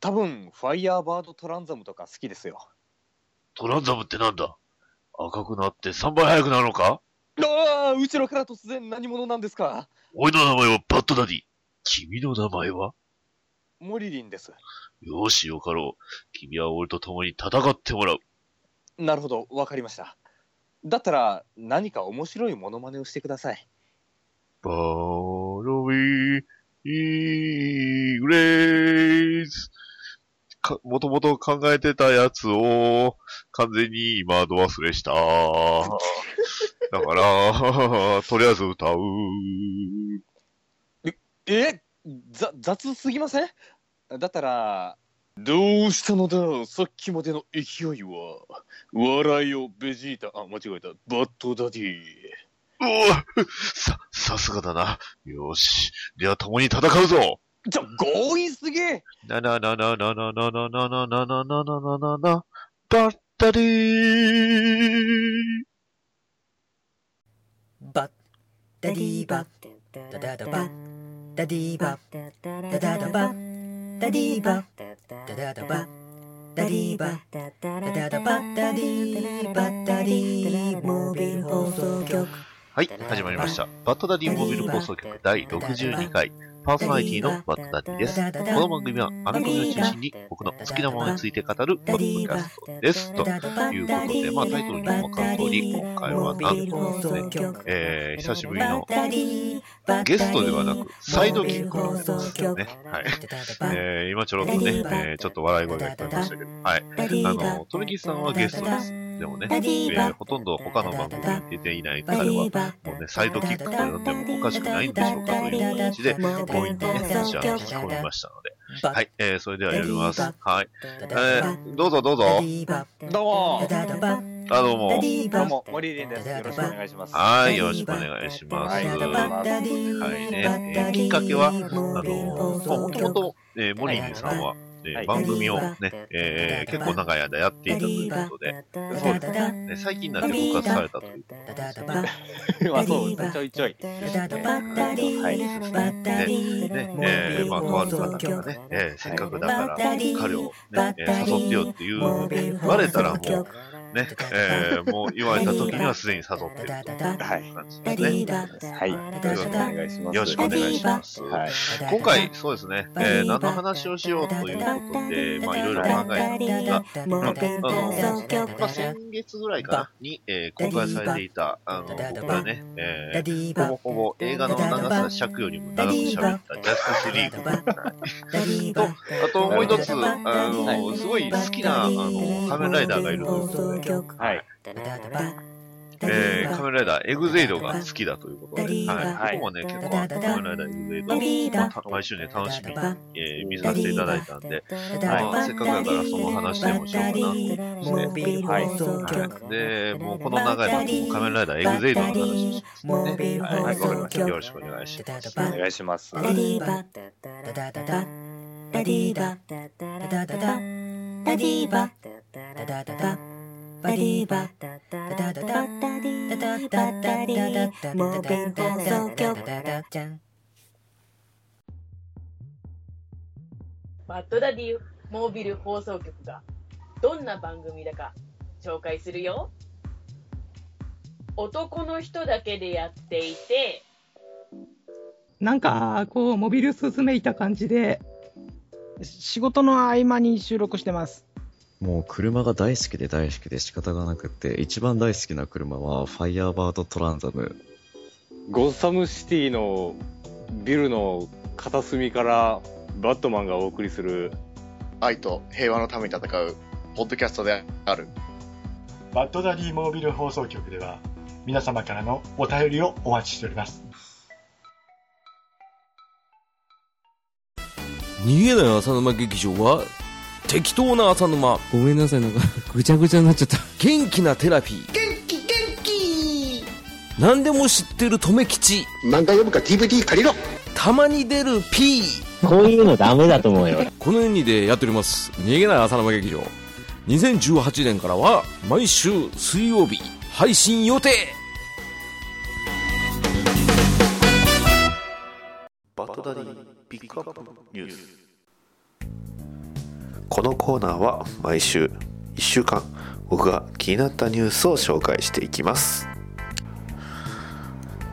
多分、ファイヤーバードトランザムとか好きですよ。トランザムってなんだ？赤くなって3倍速くなるのか？ああ、後ろから突然何者なんですか？俺の名前はバッドダディ。君の名前は？モリリンです。よしよかろう。君は俺と共に戦ってもらう。なるほど、わかりました。だったら、何か面白いモノマネをしてください。バロウィー、イーグレイズ。か、もともと考えてたやつを、完全に今、度忘れした。だから、とりあえず歌う。えざ雑すぎません？だったら、どうしたのだ？さっきまでの勢いは。笑いをベジータ、あ、間違えた。バッドダディ。さ、さすがだな。よし。では共に戦うぞちょ、強引すぎなななななななななななななななななバッタリーバッダディバッダダダバッダディバッダダダバッダディバッダダダバッダディバッダダダバッダディバッダディモービル放送局はい、始まりました。バッドダディモビル放送局第62回、パーソナリティのバッドダディです。この番組はアメコミを中心に僕の好きなものについて語るポッドキャストです。ということで、まあタイトルにもわかる通り、今回はなんとですね、えー、久しぶりのゲストではなく、サイドキックのですよね。はい。えー、今ちょろっとね、えー、ちょっと笑い声が聞こえましたけど、はい。あの、トミキさんはゲストです。でもね、えー、ほとんど他の番組に出ていない彼は、もうね、サイドキックと呼んでもおかしくないんでしょうかという形で、強引にね、私は聞き込みましたので。はい、えー、それではやります。はい。えー、どうぞどうぞ。どうもあ、どうも。どうも、モリリンです。よろしくお願いします。はい、よろしくお願いします。はい、はいね、えー、きっかけは、あの、まあ、もともと、えー、モリリンさんは、えー、番組をね、えー、結構長い間やっていたということで、そうですね、最近になって復活されたという。ことですね。まあそう、ちょいちょい。はい。ね、ね、えー、まあ、とある方がね、えー、せっかくだから、彼をね、えー、誘ってよっていう、言われたらもう、ね、えー、もう言われた時にはすでに誘ってるという感じですね。はい。よろしくお願いします。よろしくお願いします。はい。今回、そうですね、えー、何の話をしようということで、まあ、いろいろ考えたんですあ、あの、まあ、先月ぐらいかな、に、えー、公開されていた、あの、僕がね、えー、ほぼほぼ映画の長さ尺よりも長く喋ったジャスティスリーグと、あともう一つ、あの、すごい好きな、あの、仮面ライダーがいるということで、はい。えー、仮面ライダーエグゼイドが好きだということで、はい。僕もね、結構、仮面ライダーエグゼイド、まあ、毎週ね、楽しみに、えー、見させていただいたんで、まあ、せっかくだからその話でもしようかなとして、はい。はい。で、もうこの長い番組、仮面ライダーエグゼイドの話をしますね。はい、わかりました。よろしくお願いします。お願いします。ダディバダダダダダダディバダダダダダダディバダダダダバディバダダダダダダダダダダダモービル放送局バッドダディモービル放送局がどんな番組だか紹介す。るよ男の人だけでやっていてなんか、こう、モビルスめいた感じで、仕事の合間に収録してます。もう車が大好きで大好きで仕方がなくて、一番大好きな車はファイヤーバードトランザム。ゴッサムシティのビルの片隅からバットマンがお送りする愛と平和のために戦うポッドキャストである。バッドダディモービル放送局では皆様からのお便りをお待ちしております。逃げない浅沼劇場は適当な浅沼。ごめんなさいなんか ぐちゃぐちゃになっちゃった。元気なテラピー。元気元気。何でも知ってる留吉。漫画読むか DVD 借りろ。たまに出る P こういうのダメだと思うよこの2でやっております。逃げない浅沼劇場。2018年からは毎週水曜日配信予定。バッドダディピックアップニュースこのコーナーは毎週1週間僕が気になったニュースを紹介していきます。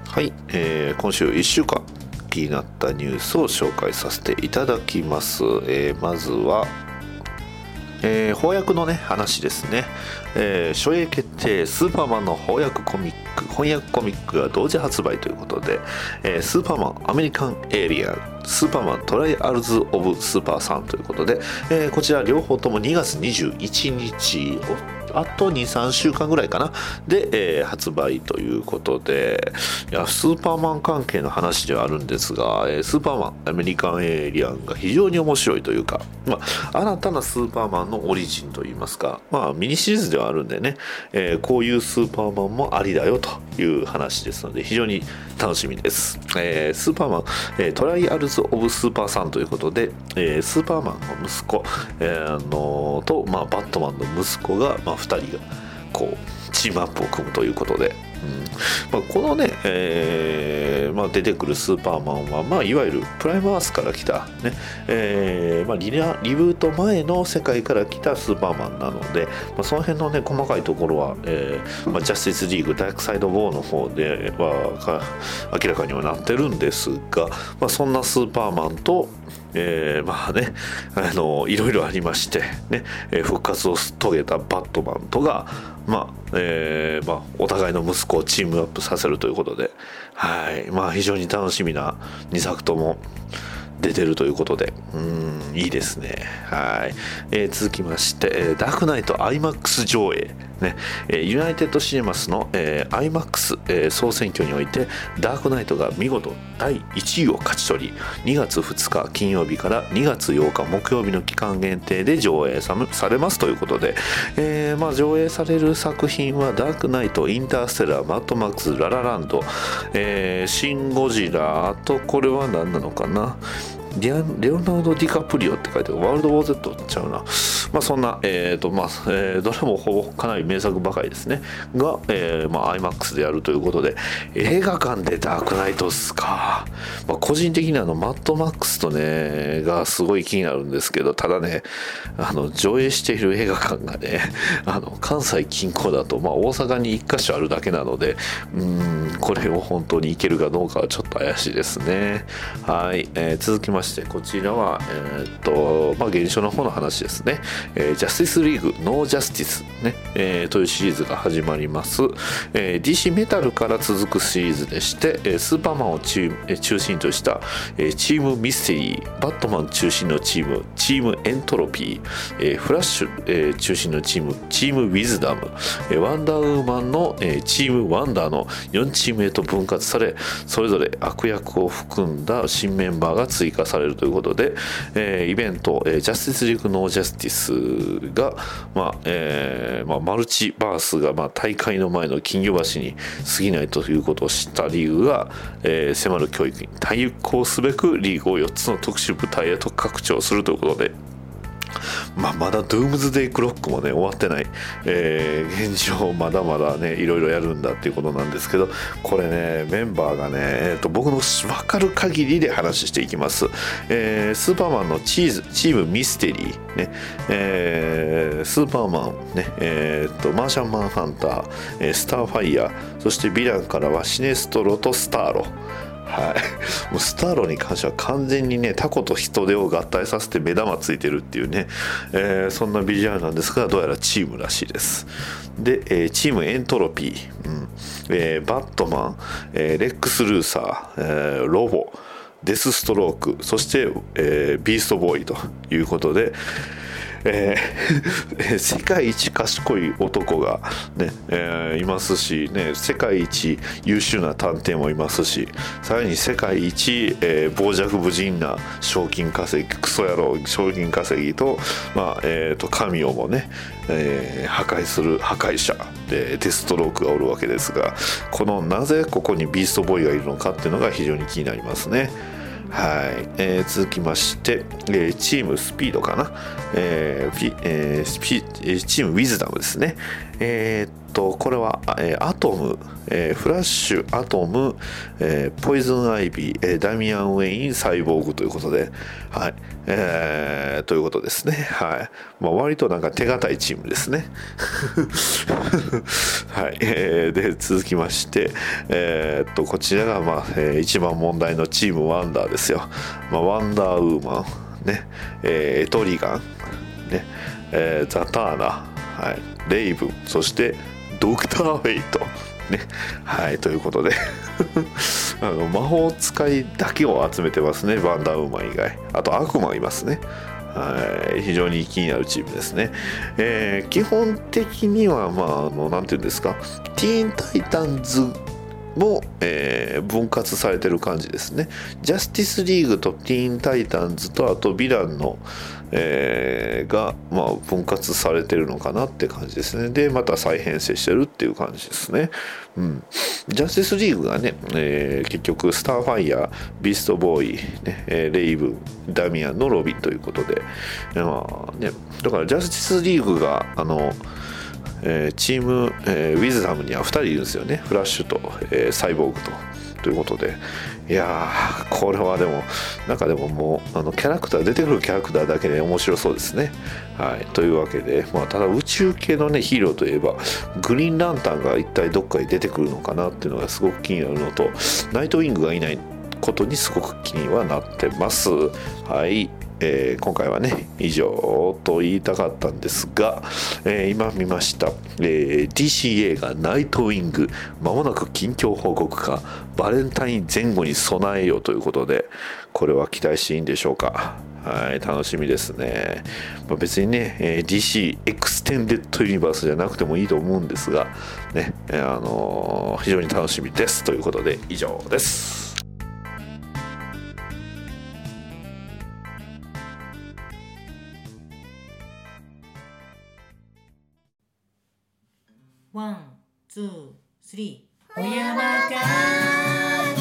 はい、えー今週1週間気になったニュースを紹介させていただきます、えーまずはえー翻訳のね話ですね、えー初映決定スーパーマンの翻訳コミック翻訳コミックが同時発売ということで、えースーパーマンアメリカンエイリアンスーパーマントライアルズ・オブ・スーパーさんということで、えーこちら両方とも2月21日あと23週間ぐらいかな。で、えー発売ということで。いやスーパーマン関係の話ではあるんですが、えースーパーマンアメリカンエイリアンが非常に面白いというか、まあ、新たなスーパーマンのオリジンといいますか、まあ、ミニシリーズではあるんでね、えーこういうスーパーマンもありだよという話ですので非常に楽しみです、えースーパーマン、トライアルズ・オブ・スーパーさんということで、えスーパーマンの息子、えーのと、まあ、バットマンの息子が、まあ、2人がこうチームアップを組むということで、まあ、このね、えーまあ、出てくるスーパーマンは、まあ、いわゆるプライムアースから来た、ねえーまあ、リラリブート前の世界から来たスーパーマンなので、まあ、その辺のね細かいところは、えーまあ、ジャスティスリーグダークサイド・ウォーの方ではか明らかにはなってるんですが、まあ、そんなスーパーマンとえーまあね、あのいろいろありまして、ねえー復活を遂げたバットマンとが、まあえーまあ、お互いの息子をチームアップさせるということで、はいまあ、非常に楽しみな2作とも出てるということで、うん、いいですね。はい。えー続きまして、えーダークナイト IMAX 上映。ね、ユナイテッドシネマスの、えー IMAX、えー総選挙において、ダークナイトが見事第1位を勝ち取り、2月2日金曜日から2月8日木曜日の期間限定で上映さされますということで、えーまあ、上映される作品はダークナイト、インターステラー、マッドマックス、ララランド、えーシン・ゴジラ、あとこれは何なのかな？レアレオナルド・ディカプリオって書いてあるワールド・ウォー・ゼットちゃうな。まあそんな、えっ、と、まあ、えーどれもほぼかなり名作ばかりですね。が、えーまあ IMAX でやるということで、映画館でダークナイトっすか。まあ個人的にあの、マッドマックスとね、がすごい気になるんですけど、ただね、あの、上映している映画館がね、あの、関西近郊だと、まあ大阪に1箇所あるだけなので、うん、これを本当に行けるかどうかはちょっと怪しいですね。はい、えー続きまして、こちらは、えーっと、まあ、現象の方の話ですね。えージャスティスリーグ、ノージャスティス、ね、えーというシリーズが始まります。えー DC メタルから続くシリーズでして、スーパーマンを中心とした、チームミステリー、バットマン中心のチーム、チームエントロピー、えーフラッシュ、えー中心のチーム、チームウィズダム、ワンダーウーマンの、チームワンダーの4チームへと分割され、それぞれ悪役を含んだ新メンバーが追加されされるということで、えーイベント、えージャスティスリーグ・ノー・ジャスティスが、まあえーまあ、マルチバースが、まあ、大会の前の金魚橋に過ぎないということを知った理由が、えー迫る教育に対抗すべくリーグを4つの特殊部隊へと拡張するということで、まあ、まだドゥームズデイクロックもね終わってない、えー現状まだまだねいろいろやるんだっていうことなんですけどこれねメンバーがね、えーと僕の分かる限りで話していきます、えースーパーマンのチーズチームミステリーね、えースーパーマンねえーとマーシャンマンハンター、えースターファイヤーそしてヴィランからはシネストロとスターロ。はい、もうスターロに関しては完全にねタコと人手を合体させて目玉ついてるっていうね、えーそんなビジュアルなんですがどうやらチームらしいです。で、えーチームエントロピー、うん。えーバットマン、えーレックス・ルーサー、えーロボデスストロークそして、えービーストボーイということでえー 世界一賢い男が、ねえーいますし、ね、世界一優秀な探偵もいますしさらに世界一、えー傍若無人な賞金稼ぎクソ野郎賞金稼ぎと,、まあえーと神をもね、えー破壊する破壊者でデストロークがおるわけですがこのなぜここにビーストボーイがいるのかっていうのが非常に気になりますね。はい、えー続きまして、えーチームスピードかな、えーえースピえーチームウィズダムですね。えーっとこれは、えーアトム、えーフラッシュアトム、えーポイズンアイビー、えーダミアン・ウェインサイボーグということではいえーということですね。はい、まあ、割となんか手堅いチームですね。はい、えーで続きましてえーっとこちらが、まあえー一番問題のチームワンダーですよ、まあ、ワンダーウーマンね、えーエトリガンね、えーザ・ターナ、はい、レイブンそしてドクター・フェイト。ね。はい。ということで。あの魔法使いだけを集めてますね。バンダーウーマン以外。あと悪魔いますね。はい。非常に気になるチームですね、えー基本的にはまああのなんていうんですか。ティーン・タイタンズも、えー分割されてる感じですね。ジャスティスリーグとティーンタイタンズとあとヴィランの、えーが、まあ、分割されてるのかなって感じですね。で、また再編成してるっていう感じですね。うん。ジャスティスリーグがね、えー結局、スターファイヤー、ビーストボーイ、ねえーレイブン、ダミアンのロビンということで、まあね、だからジャスティスリーグが、あの、えーチーム、えーウィズダムには2人いるんですよねフラッシュと、えーサイボーグとということでいやーこれはでもなんかでももうあのキャラクター出てくるキャラクターだけで面白そうですね。はい。というわけで、まあ、ただ宇宙系のねヒーローといえばグリーンランタンが一体どっかに出てくるのかなっていうのがすごく気になるのとナイトウィングがいないことにすごく気にはなってます。はい。えー今回はね以上と言いたかったんですが、えー今見ました、えー DC 映画「ナイトウィング」まもなく近況報告かバレンタイン前後に備えようということでこれは期待していいんでしょうか。はい楽しみですね、まあ、別にね、えー DC エクステンデッドユニバースじゃなくてもいいと思うんですがね、えーあのー非常に楽しみです。ということで以上です。ワン、ツー、スリー。お山か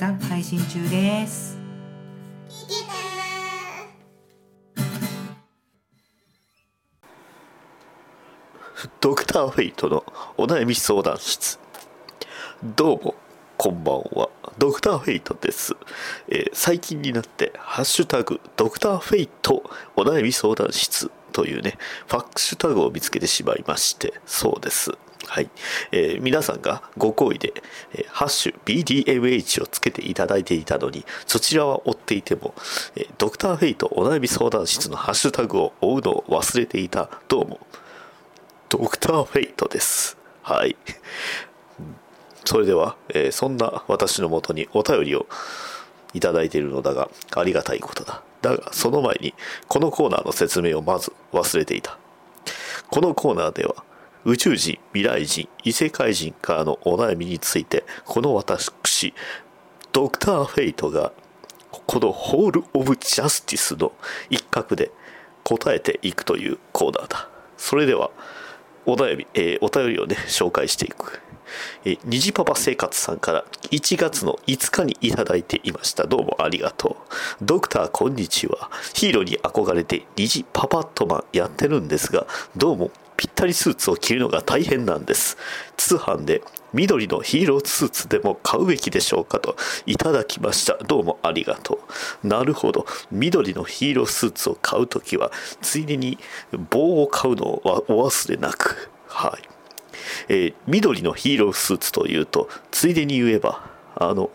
絶賛配信中ですドクターフェイトのお悩み相談室。どうも、こんばんは。ドクターフェイトです。えー最近になって、ハッシュタグ、ドクターフェイトお悩み相談室というね、ファックシュタグを見つけてしまいまして、そうです。はい。えー皆さんがご好意で、えーハッシュ BDMH をつけていただいていたのに、そちらは追っていても、えードクターフェイトお悩み相談室のハッシュタグを追うのを忘れていた。どうも。ドクターフェイトです。はい。それでは、えーそんな私のもとにお便りをいただいているのだが、ありがたいことだ。だが、その前に、このコーナーの説明をまず忘れていた。このコーナーでは、宇宙人、未来人、異世界人からのお悩みについて、この私、ドクターフェイトが、このホール・オブ・ジャスティスの一角で答えていくというコーナーだ。それでは、お悩み、えーお便りをね、紹介していく。えー、虹パパ生活さんから1月の5日にいただいていました。どうもありがとう。ドクターこんにちは。ヒーローに憧れて虹パパットマンやってるんですが、どうもぴったりスーツを着るのが大変なんです。通販で緑のヒーロースーツでも買うべきでしょうかといただきました。どうもありがとう。なるほど。緑のヒーロースーツを買うときは、ついでに棒を買うのをお忘れなく。はい。えー緑のヒーロースーツというと、ついでに言えば、あの、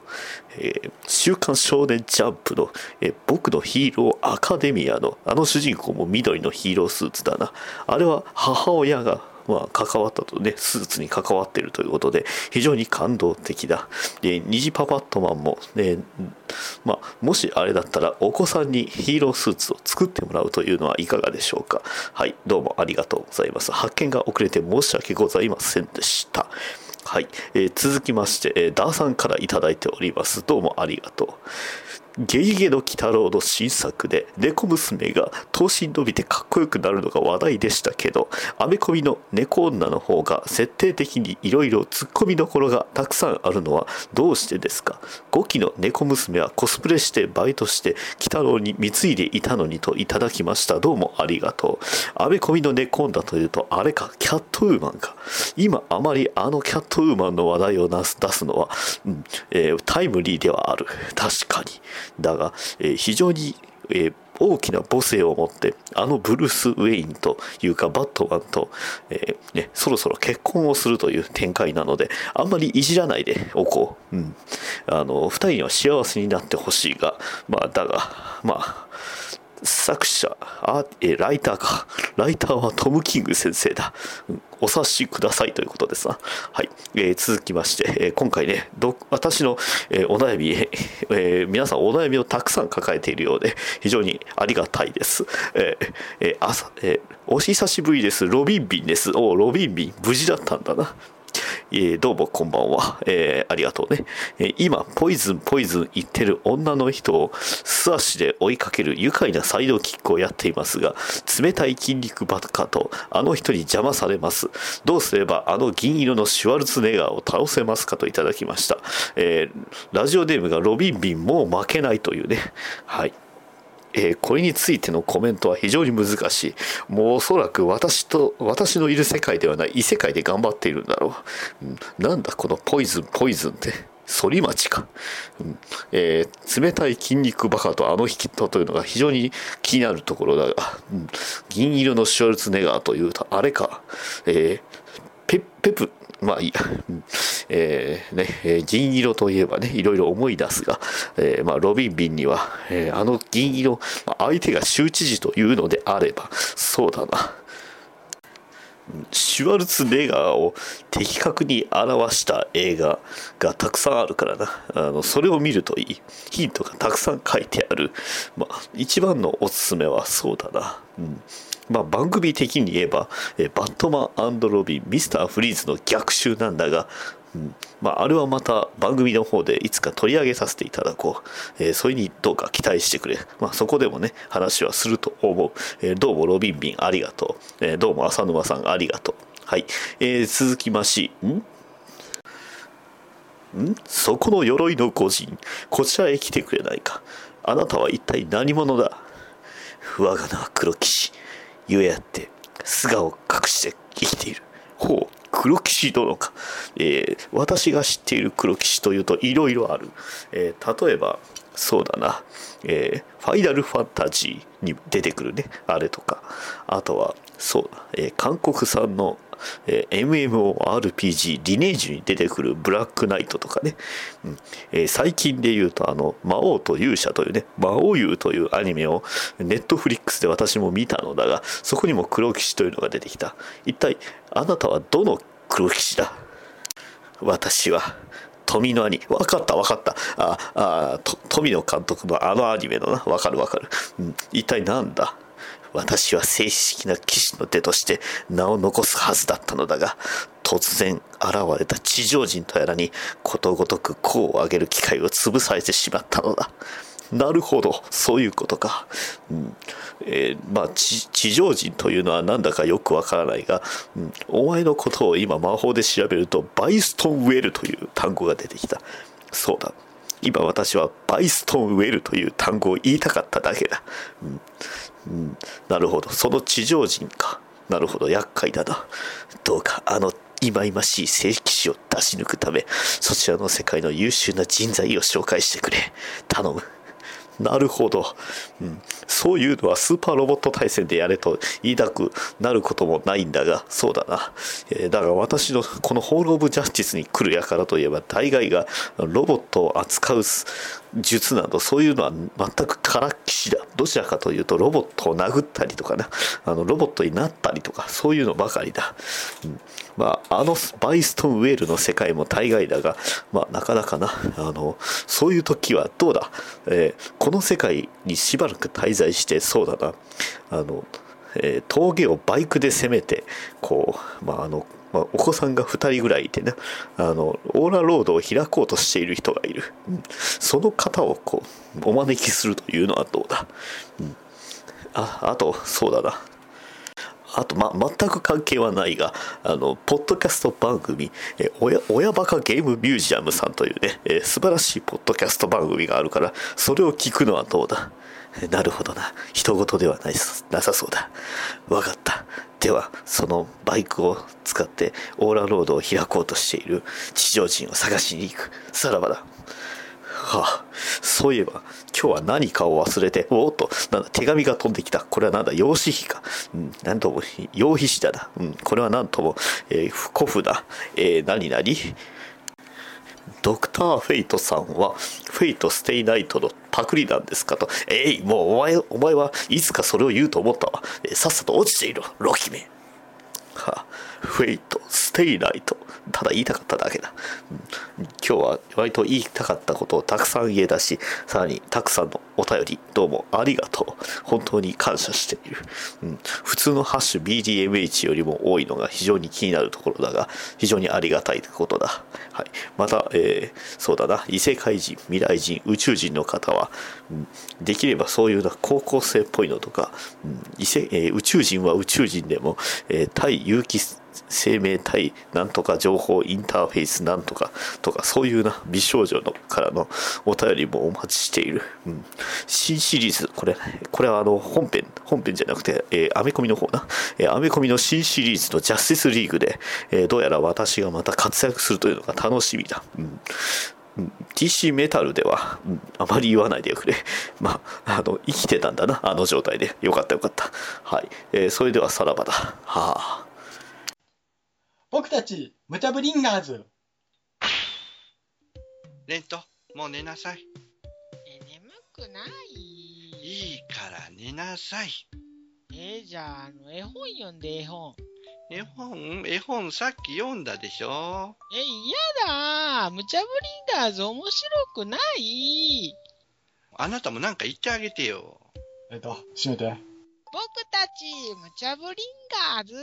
えー週刊少年ジャンプの、えー僕のヒーローアカデミアのあの主人公も緑のヒーロースーツだな。あれは母親がまあ、関わったとね、スーツに関わっているということで、非常に感動的だ。で、虹パパットマンも、ね、まあ、もしあれだったら、お子さんにヒーロースーツを作ってもらうというのはいかがでしょうか。はい、どうもありがとうございます。発見が遅れて申し訳ございませんでした。はい、えー続きまして、えーダーさんからいただいております。どうもありがとう。ゲゲゲの鬼太郎の新作で猫娘が頭身伸びてかっこよくなるのが話題でしたけどアメコミの猫女の方が設定的にいろいろツッコミどころがたくさんあるのはどうしてですか？5期の猫娘はコスプレしてバイトして鬼太郎に貢いでいたのにといただきました。どうもありがとう。アメコミの猫女というとあれかキャットウーマンか。今あまりあのキャットウーマンの話題を出すのは、うんえータイムリーではある。確かに。だが、えー非常に、えー大きな母性を持ってあのブルース・ウェインというかバットマンと、えーね、そろそろ結婚をするという展開なのであんまりいじらないでおこう、うん、あの2人には幸せになってほしいがまあだがまあ作者あえライターか。ライターはトム・キング先生だ、お察しくださいということですな。はい、えー続きまして、え今回ねど私の、えーお悩み、え皆さんお悩みをたくさん抱えているようで非常にありがたいです、ええ朝、えお久しぶりです。ロビンビンです。おロビンビン無事だったんだな。えーどうもこんばんは、えーありがとうね、えー今ポイズンポイズン言ってる女の人を素足で追いかける愉快なサイドキックをやっていますが冷たい筋肉バカとあの人に邪魔されます。どうすればあの銀色のシュワルツネガーを倒せますかといただきました、えーラジオネームがロビンビンもう負けないというね。はい。えーこれについてのコメントは非常に難しい。もうおそらく私と、私のいる世界ではない異世界で頑張っているんだろう。うんなんだこのポイズン、ポイズンって。反町か、うんえー冷たい筋肉バカとあの人というのが非常に気になるところだが、うん銀色のシュワルツネガーというとあれか、えーペペプまあいいや、えーねえ銀色といえばねいろいろ思い出すが、えーまあ、ロビンビンには、えーあの銀色、まあ相手が州知事というのであればそうだな。シュワルツネガーを的確に表した映画がたくさんあるからな。あのそれを見るといい。ヒントがたくさん書いてある、まあ、一番のおすすめはそうだな、うん。まあ、番組的に言えば、えバットマンロビンミスターフリーズの逆襲なんだが、うんまあ、あれはまた番組の方でいつか取り上げさせていただこう、えーそれにどうか期待してくれ、まあ、そこでもね話はすると思う、えーどうもロビンビンありがとう、えーどうも浅沼さんありがとう。はい、えー続きましん？ん？そこの鎧の御人こちらへ来てくれないか。あなたは一体何者だ？我が名は黒騎士。ゆえあって素顔を隠して生きている。ほう。黒騎士殿か、えー私が知っている黒騎士というといろいろある、えー例えばそうだな、えーファイナルファンタジーに出てくるね。あれとか。あとはそうだ、えー韓国産のえー MMORPG リネージュに出てくるブラックナイトとかね、うん。えー最近で言うとあの魔王と勇者というね魔王優というアニメをネットフリックスで私も見たのだがそこにも黒騎士というのが出てきた。一体あなたはどの黒騎士だ？私は富の兄。分かった分かった。ああ富野監督のあのアニメのな。分かる分かる、うん、一体なんだ？私は正式な騎士の手として名を残すはずだったのだが突然現れた地上人とやらにことごとく功を上げる機会を潰されてしまったのだ。なるほどそういうことか、うん。えーまあ地地上人というのはなんだかよくわからないが、うん。お前のことを今魔法で調べるとバイストンウェルという単語が出てきた。そうだ。今私はバイストンウェルという単語を言いたかっただけだ、うん。うん。なるほど。その地上人か。なるほど。厄介だな。どうかあの忌々しい聖騎士を出し抜くためそちらの世界の優秀な人材を紹介してくれ。頼む。なるほど、うん、そういうのはスーパーロボット対戦でやれと言いたくなることもないんだがそうだな、えーだが私のこのホール・オブ・ジャスティスに来る輩といえば大概がロボットを扱う術などそういうのは全くからっきしだ。どちらかというとロボットを殴ったりとかなあのロボットになったりとかそういうのばかりだ、うん。まあ、あのバイストンウェールの世界も大概だが、まあ、なかなかな。あのそういう時はどうだ、えーこの世界にしばらく滞在してそうだな。あのえー峠をバイクで攻めてこう、まああのまあ、お子さんが2人ぐらいいてね。あのオーラロードを開こうとしている人がいる、うん。その方をこうお招きするというのはどうだ、うん。ああとそうだな。あと、ま、全く関係はないが、あの、ポッドキャスト番組、え親、親バカゲームミュージアムさんというね、え素晴らしいポッドキャスト番組があるから、それを聞くのはどうだ。なるほどな。人事ではないなさそうだ。わかった。では、そのバイクを使ってオーラロードを開こうとしている地上人を探しに行く。さらばだ。はあ、そういえば、今日は何かを忘れて、おおっと、なんだ、手紙が飛んできた。これはなんだ、羊皮紙か。うん、なんとも、羊皮紙だな。うん、これは何とも、えー、古風だ。えー、何々？ドクター・フェイトさんは、 Fate/stay night のパクリなんですかと。えい、もうお前、お前はいつかそれを言うと思ったわ。えさっさと落ちていろ、ロキめ。は、 Fate/stay night。ただ言いたかっただけだ。うん今日は割と言いたかったことをたくさん言えたし、さらにたくさんのお便り、どうもありがとう。本当に感謝している。うん、普通のハッシュ BDMH よりも多いのが非常に気になるところだが、非常にありがたいことだ。はい。また、えーそうだな、異世界人、未来人、宇宙人の方は、うんできればそういうな高校生っぽいのとか、うん異世えー宇宙人は宇宙人でも、えー対有機生命体なんとか情報インターフェースなんとかとかそういうな美少女のからのお便りもお待ちしている、うん、新シリーズこれこれはあの本編本編じゃなくて、えーアメコミの方な、えーアメコミの新シリーズのジャスティスリーグで、えーどうやら私がまた活躍するというのが楽しみだ、うんうん TC メタルでは、うんあまり言わないでくれ。まあ、あの、生きてたんだな、あの状態で。よかったよかった。はい。えーそれではさらばだ。はあ。僕たち、ムタブリンガーズ。レント、もう寝なさい。え、眠くない？いいから寝なさい。えじゃあ、あの、絵本読んで絵本。絵本？絵本さっき読んだでしょえ、嫌だ無茶ぶりんガーズ面白くない？あなたもなんか言ってあげてよ。えっと、閉めて。僕たち、無茶ぶりんガーズ。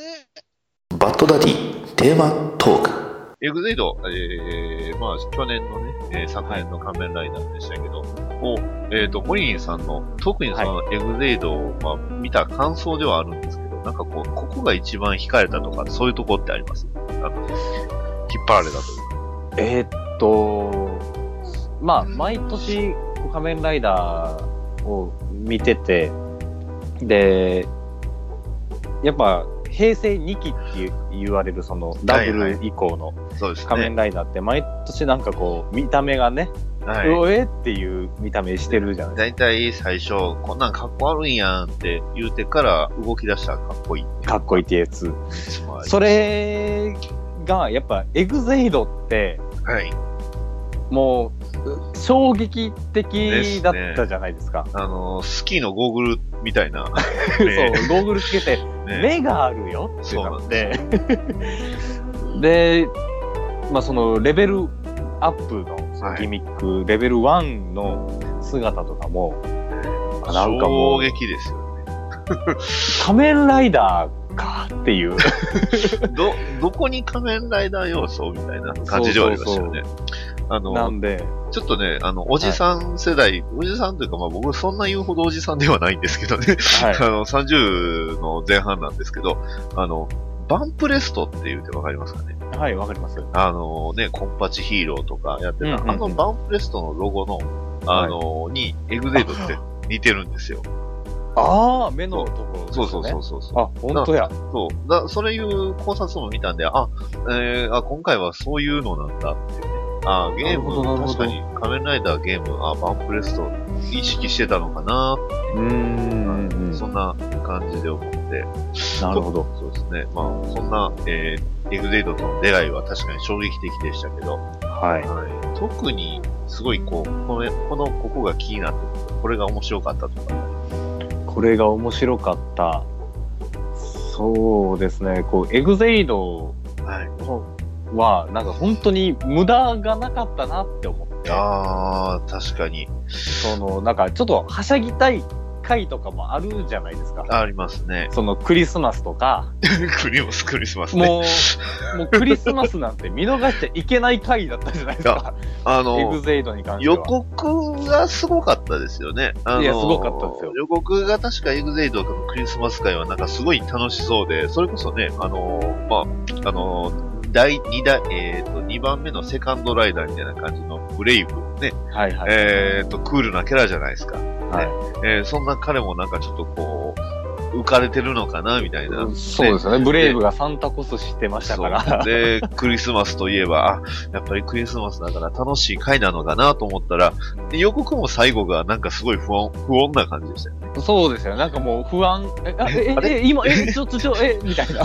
バッドダディテーマトーク。エグゼイド、えー、まあ、去年のね、えー昨年の仮面ライダーでしたけど、を、えっ、と、モリリンさんの、特にそのエグゼイドを、まあ、見た感想ではあるんですけど、なんかこう、ここが一番惹かれたとか、そういうとこってあります？あの、引っ張られたというか。えーっと、まあ、毎年、仮面ライダーを見てて、で、やっぱ、平成2期って言われる、その、ダブル以降のそうですね。仮面ライダーって、毎年なんかこう、見た目がね、はいうえっていう見た目してるじゃない大体最初、こんなんかっこ悪いやんって言うてから動き出したらかっこいい。かっこいいってやつ。それが、やっぱ、エグゼイドって、はい。もう、衝撃的だったじゃないですか。あの、スキーのゴーグルみたいな。そう、ゴーグルつけて、ね目があるよってなって。で、まあそのレベルアップのそのギミック、レベル1の姿とかも、あなんかも衝う、撃ですよ。仮面ライダーかっていう。ど、どこに仮面ライダー要素みたいな感じではありましたよね。あの、なんで、ちょっとね、あの、おじさん世代、おじさんというか、まあ僕そんな言うほどおじさんではないんですけどね、はい あの、30の前半なんですけど、あの、バンプレストって言うてわかりますかねはい、わかります。あのね、コンパチヒーローとかやってた、うんうんうんあのバンプレストのロゴの、あの、に、エグゼイドって似てるんですよ。ああ、目のところそね。うそうそうそうそう。あ、本当や。そう。だそれいう考察も見たんで、あ、えー、あ、今回はそういうのなんだっていうね。あ、ゲーム、確かに仮面ライダーゲーム、あ、バンプレスト意識してたのかなうーん。そんな感じで思って。なるほど。そうですね。まあ、そんな、えー、エグゼイドとの出会いは確かに衝撃的でしたけど、はい。特にすごいこう、この、この、ここが気になって、これが面白かったとか。これが面白かった。そうですね、こう、エグゼイドは、なんか本当に無駄がなかったなって思って。ああ、確かに。その、なんかちょっとはしゃぎたい回とかもあるじゃないですか。ありますね。そのクリスマスとか。クリスマス、クリスマスね。もう、もうクリスマスなんて見逃しちゃいけない回だったじゃないですか。あのエグゼイドに関して予は。告がすごかったですよね。あのいやすごかったですよ予告が確かエグゼイドのクリスマス会はなんかすごい楽しそうで、それこそね、あの、まあ、あの、第2代、えっ、と、2番目のセカンドライダーみたいな感じのブレイブね。はいはい。えっ、と、クールなキャラじゃないですか。はいねえーそんな彼もなんかちょっとこう、浮かれてるのかなみたいな。そうですよね。ブレイブがサンタコスしてましたから。そうで、クリスマスといえば、あ、やっぱりクリスマスだから楽しい回なのかなと思ったら、で予告も最後がなんかすごい不穏、不穏な感じでしたよね。そうですよ。なんかもう不安。え、あえ、え、え今、え、ちょっと、ちょ、え、みたいな。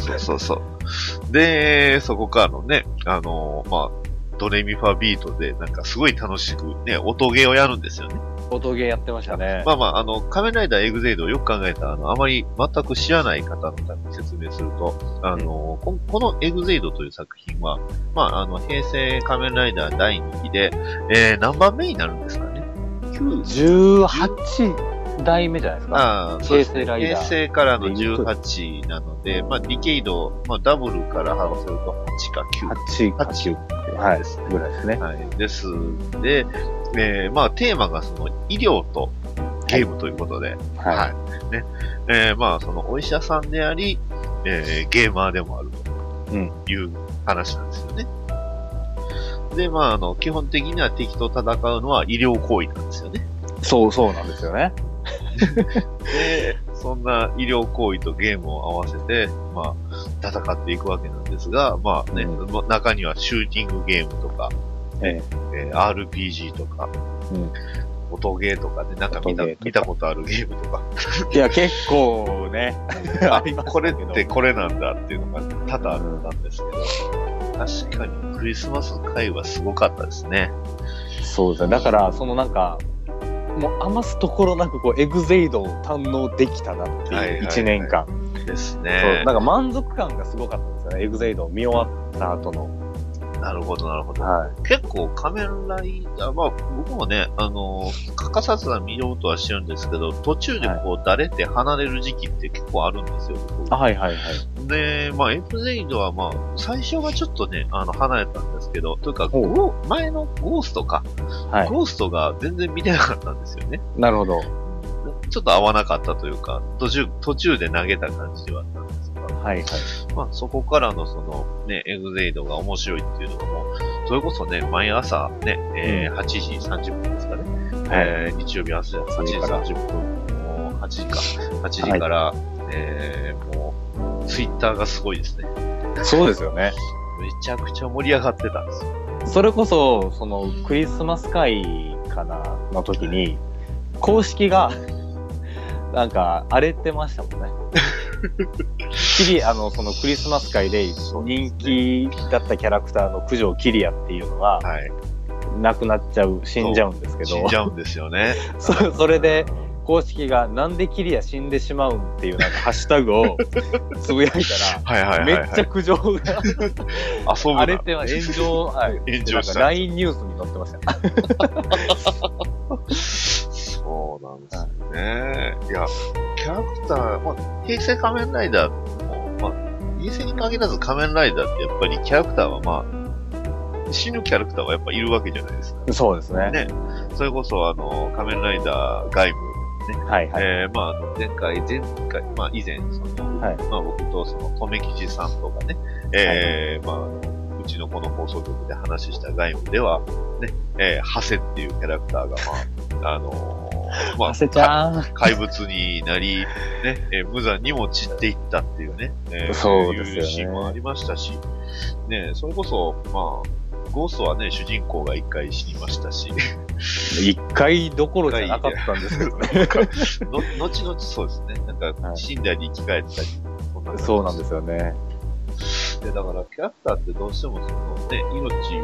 そうそうそう。で、そこからのね、あのまあ、ドレミファビートで、なんかすごい楽しくね、音ゲーをやるんですよね。音ゲーやってましたね。まあまあ、あの、仮面ライダーエグゼイドをよく考えた、あの、あまり全く知らない方のために説明すると、あの、ここのエグゼイドという作品は、まあ、あの、平成仮面ライダー第2期で、えー、何番目になるんですかね？18代目じゃないですか？平成ライダー。平成からの18なので、まあ、ディケイド、まあ、ダブルから合わせると8か9。8か9。はい。ぐらいですね。はい。です。で、えー、まあ、テーマがその、医療とゲームということで、はい。ね。えー、まあ、その、お医者さんであり、えー、ゲーマーでもあるうん。という話なんですよね。で、まあ、あの、基本的には敵と戦うのは医療行為なんですよね。そうそうなんですよね。で、そんな医療行為とゲームを合わせて、まあ、戦っていくわけなんですが、まあね、ま中にはシューティングゲームとか、ええー RPG とか、うん音ゲーとかで、なんか見た音ゲーとか見たことあるゲームとか。いや、結構ね。あ、これってこれなんだっていうのが多々あったんですけど、確かにクリスマス会はすごかったですね。そうですね。だから、そのなんか、もう余すところなく、こう、エグゼイドを堪能できたなっていう1年間。ですそうね。なんか満足感がすごかったんですよね。エグゼイドを見終わった後の。なるほど、なるほど。は結構仮面ライダー、まあ僕もね、あの欠かさずは見ようとはしてるんですけど、途中でこう、だれて離れる時期って結構あるんですよ、僕あ、はいはいはい。で、まあ、エグゼイドはまあ、最初はちょっとね、あの、離れたんですけど、というか、前のゴーストか、はいゴーストが全然見てなかったんですよね。なるほど。ちょっと合わなかったというか、途中、途中で投げた感じではあったんではいはい。まあ、そこからのその、ね、エグゼイドが面白いっていうのがもう、それこそね、毎朝ね、えー8時30分ですかね。えー日曜日朝8時30分、もう8時か。8時から、えーもう、ツイッターがすごいですね。そうですよね。めちゃくちゃ盛り上がってたんですよ。それこそ、その、クリスマス会かな、の時に、公式が、なんか、荒れてましたもんね。キリ、あの、そのクリスマス会で人気だったキャラクターの九条キリアっていうのは、亡くなっちゃう、死んじゃうんですけど。死んじゃうんですよね。そそれで、公式が、なんでキリア死んでしまうんっていうなんかハッシュタグを つぶやいたら、はいはいはいはいめっちゃ苦情が遊ぶな荒れては炎上、はい、炎上した LINE ニュースに載ってました。そうなんですよね。いや、キャラクター、まあ、平成仮面ライダーも、まあ、平成に限らず仮面ライダーってやっぱりキャラクターはまあ、死ぬキャラクターはやっぱいるわけじゃないですか。そうですね。ね。それこそあの、仮面ライダー外部、ね。はいはい。えー、まあ、前回、前回、まあ、以前、その、まあ、僕とその、留吉さんとかね、えー、まあ、あの、うちのこの放送局で話した外務では、ね、えー、ハセっていうキャラクターが、まあ、あのーまあ、怪物になり、ね、えー無残にも散っていったっていうね、えーそうですよねいうシーンもありましたし、ね、それこそ、まあ、ゴーストはね、主人公が一回死にましたし、一回どころじゃなかったんですけどね。の後々そうですね。なんか、死んだり生き返ったり、そんな感じそうなんですよね。で、だからキャラクターってどうしてもそのね、命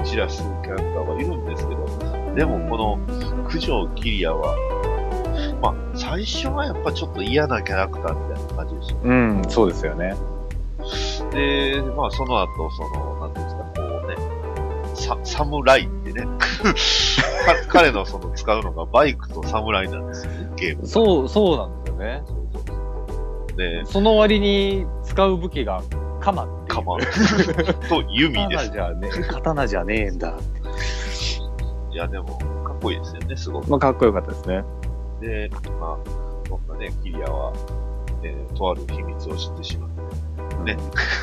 を散らすキャラクターはいるんですけど、でもこの九条キリアは、まあ、最初はやっぱちょっと嫌なキャラクターみたいな感じでしたね。うん、そうですよね。で、まあその後、その、なんていうんですか、こうね、サ、侍ってね、か彼のその使うのがバイクと侍なんですよね、ゲーム。そう、そうなんですよね。で、その割に使う武器が鎌っていう。鎌 と弓です刀じゃねえ、刀じゃねえんだ。いや、でも、かっこいいですよね、すごく。まあ、かっこよかったですね。で、まあ、そんなね、キリアは、えーとある秘密を知ってしまって、ね、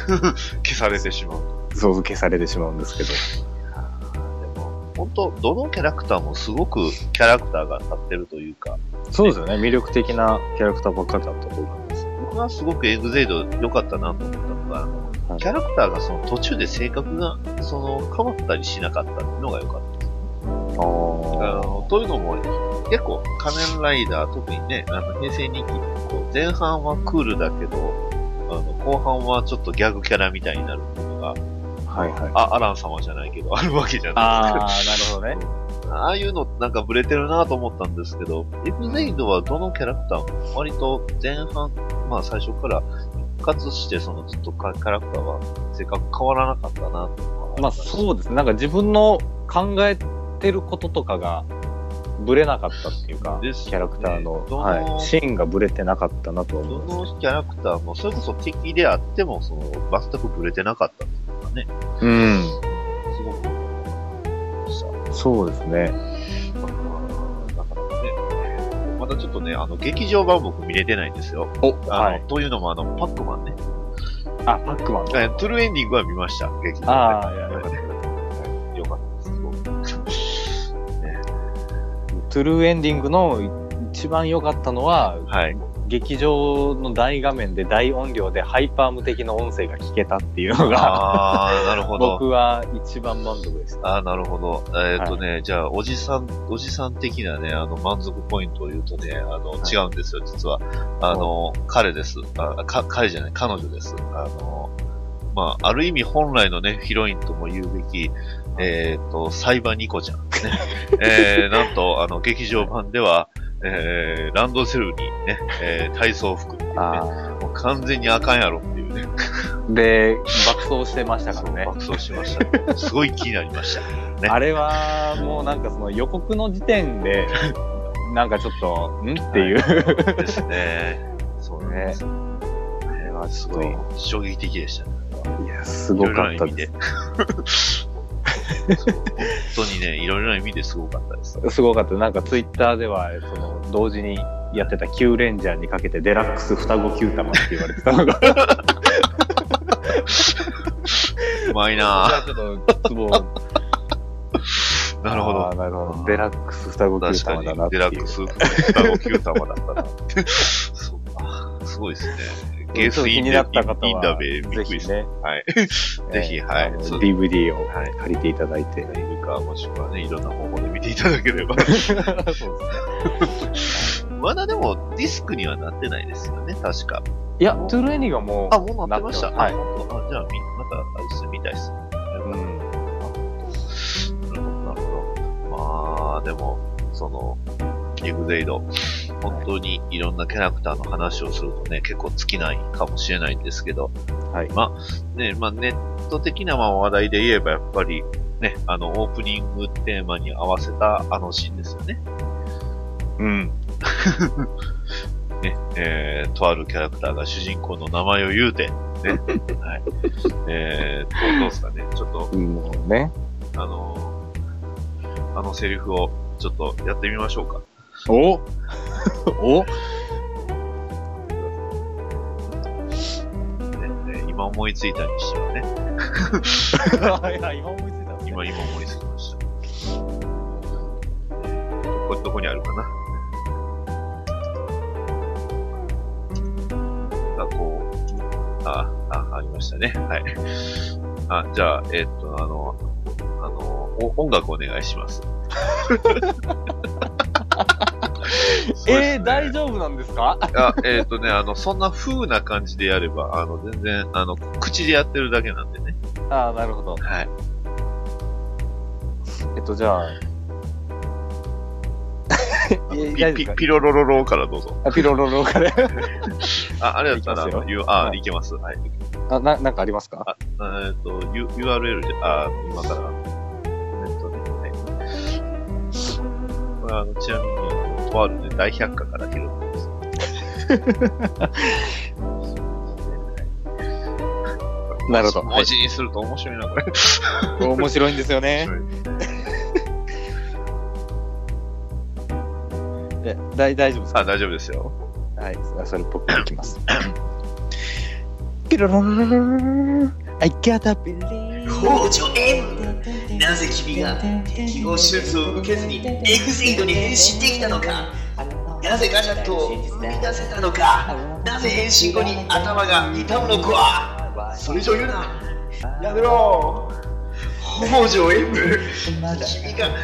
消されてしまう。そう消されてしまうんですけど。本当どのキャラクターもすごくキャラクターが立ってるというか、そうですよね。魅力的なキャラクターばっかりだったと思います。僕がすごくエグゼイド良かったなと思ったのが、あのキャラクターがその途中で性格がその変わったりしなかったっていうのが良かった。あのというのも、結構仮面ライダー、特にね、あの平成2期こう前半はクールだけど、あの後半はちょっとギャグキャラみたいになるものが、はいはい。あ、アラン様じゃないけど、あるわけじゃああ、ないですか。なるほどね。ああいうのなんかブレてるなと思ったんですけど、エグゼイドはどのキャラクターも割と前半、まあ最初から復活してそのずっとキャラクターは性格変わらなかったなとか。まあそうですね。なんか自分の考えてることとかがブレなかったっていうか、キャラクターの、はい、シーンがブレてなかったなと思どいます。のキャラクターも、それこそ敵であっても、その、全くブレてなかったっていうかね。うん。すごく。そうですね。だからね、またちょっとね、あの、劇場版僕見れてないんですよ。お、あの、はい。というのも、あの、パックマンね。あ、パックマン。えトゥルーエンディングは見ました、劇場版で。トゥルーエンディングの一番良かったのは、はい。劇場の大画面で大音量でハイパーム的な音声が聞けたっていうのが、ああ、なるほど。僕は一番満足でした。ああ、なるほど。えーっ、とね、じゃあ、おじさん、おじさん的なね、あの、満足ポイントを言うとね、あの、違うんですよ、実は。あの、彼です。あ、か、彼じゃない、彼女です。あの、まあ、ある意味本来のね、ヒロインとも言うべき、えーっ、と、サイバニコちゃんね。えー、なんと、あの、劇場版では、えー、ランドセルにね、えー、体操服っていうね、もう完全にあかんやろっていうね。で、爆走してましたからね。爆走しました。すごい気になりました。ねあれは、もうなんかその予告の時点で、なんかちょっと、んっていう。ですね。そうね。あれはすごい衝撃的でしたね。いや、すごかったです。本当にね、いろいろな意味ですごかったです。すごかった。なんかツイッターでは、その、同時にやってた Q レンジャーにかけてデラックス双子 Q 玉って言われてたのが。うまいなぁちょっと。なるほど。なるほど。デラックス双子 Q 玉だなっに、て。デラックス双子9玉だったな。そうか。すごいですね。ゲースイン気になった方はインダベびっくりですぜひねはい。ぜひ、はい DVD を借りていただいて。いるか、もしくはね、いろんな方法で見ていただければ。まだでも、ディスクにはなってないですよね、確か。いや、トゥルエニがもう、あ、もうなってました。はいあ、。じゃあ、み、また、あれですね、見たいですね。うん。なるほど、なるほど。まあ、でも、その、エグゼイド、本当にいろんなキャラクターの話をするとね、結構尽きないかもしれないんですけど、はい。まあ、ね、まあ、ネット的なまあ話題で言えば、やっぱり、ね、あの、オープニングテーマに合わせたあのシーンですよね。うん。ね、えー、とあるキャラクターが主人公の名前を言うて、ね、はい。えーと、どうですかね、ちょっと、もうね。あのあのセリフをちょっとやってみましょうか。お おねね今思いついたにしてはね。いや、今思いついた。今、今思いつきました。これどこにあるかなあ、こう、あ、あ、ありましたね。はい。あ、じゃあ、えっと、あの、あの、お音楽お願いします。えー、大丈夫なんですか？あ、えっ、とね、あの、そんな風な感じでやれば、あの、全然、あの、口でやってるだけなんでね。ああ、なるほど。はい。えっと、じゃあ、ピピピロロロロからどうぞ。あピロロロから？あ、あれだったら、あいけます。はい。あ、な、なんかありますか？えっ、と、U、URL で、あ、今から、えっとね、はい。これは、あの、ちなみに、あのとあるね、大百科から拾ってます。なるほど。文字にすると面白いな、これ。面白いんですよね。え、大大丈夫ですか？あ、大丈夫ですよ。はい、それ僕いきます。ピロロロロロロ I gotta believe なぜ君が適合手術を受けずにエグゼイドに変身できたのか？なぜガジャットを生み出せたのか？なぜ変身後に頭が痛むのか？それ以上言うな。やめろ。北条 M 君が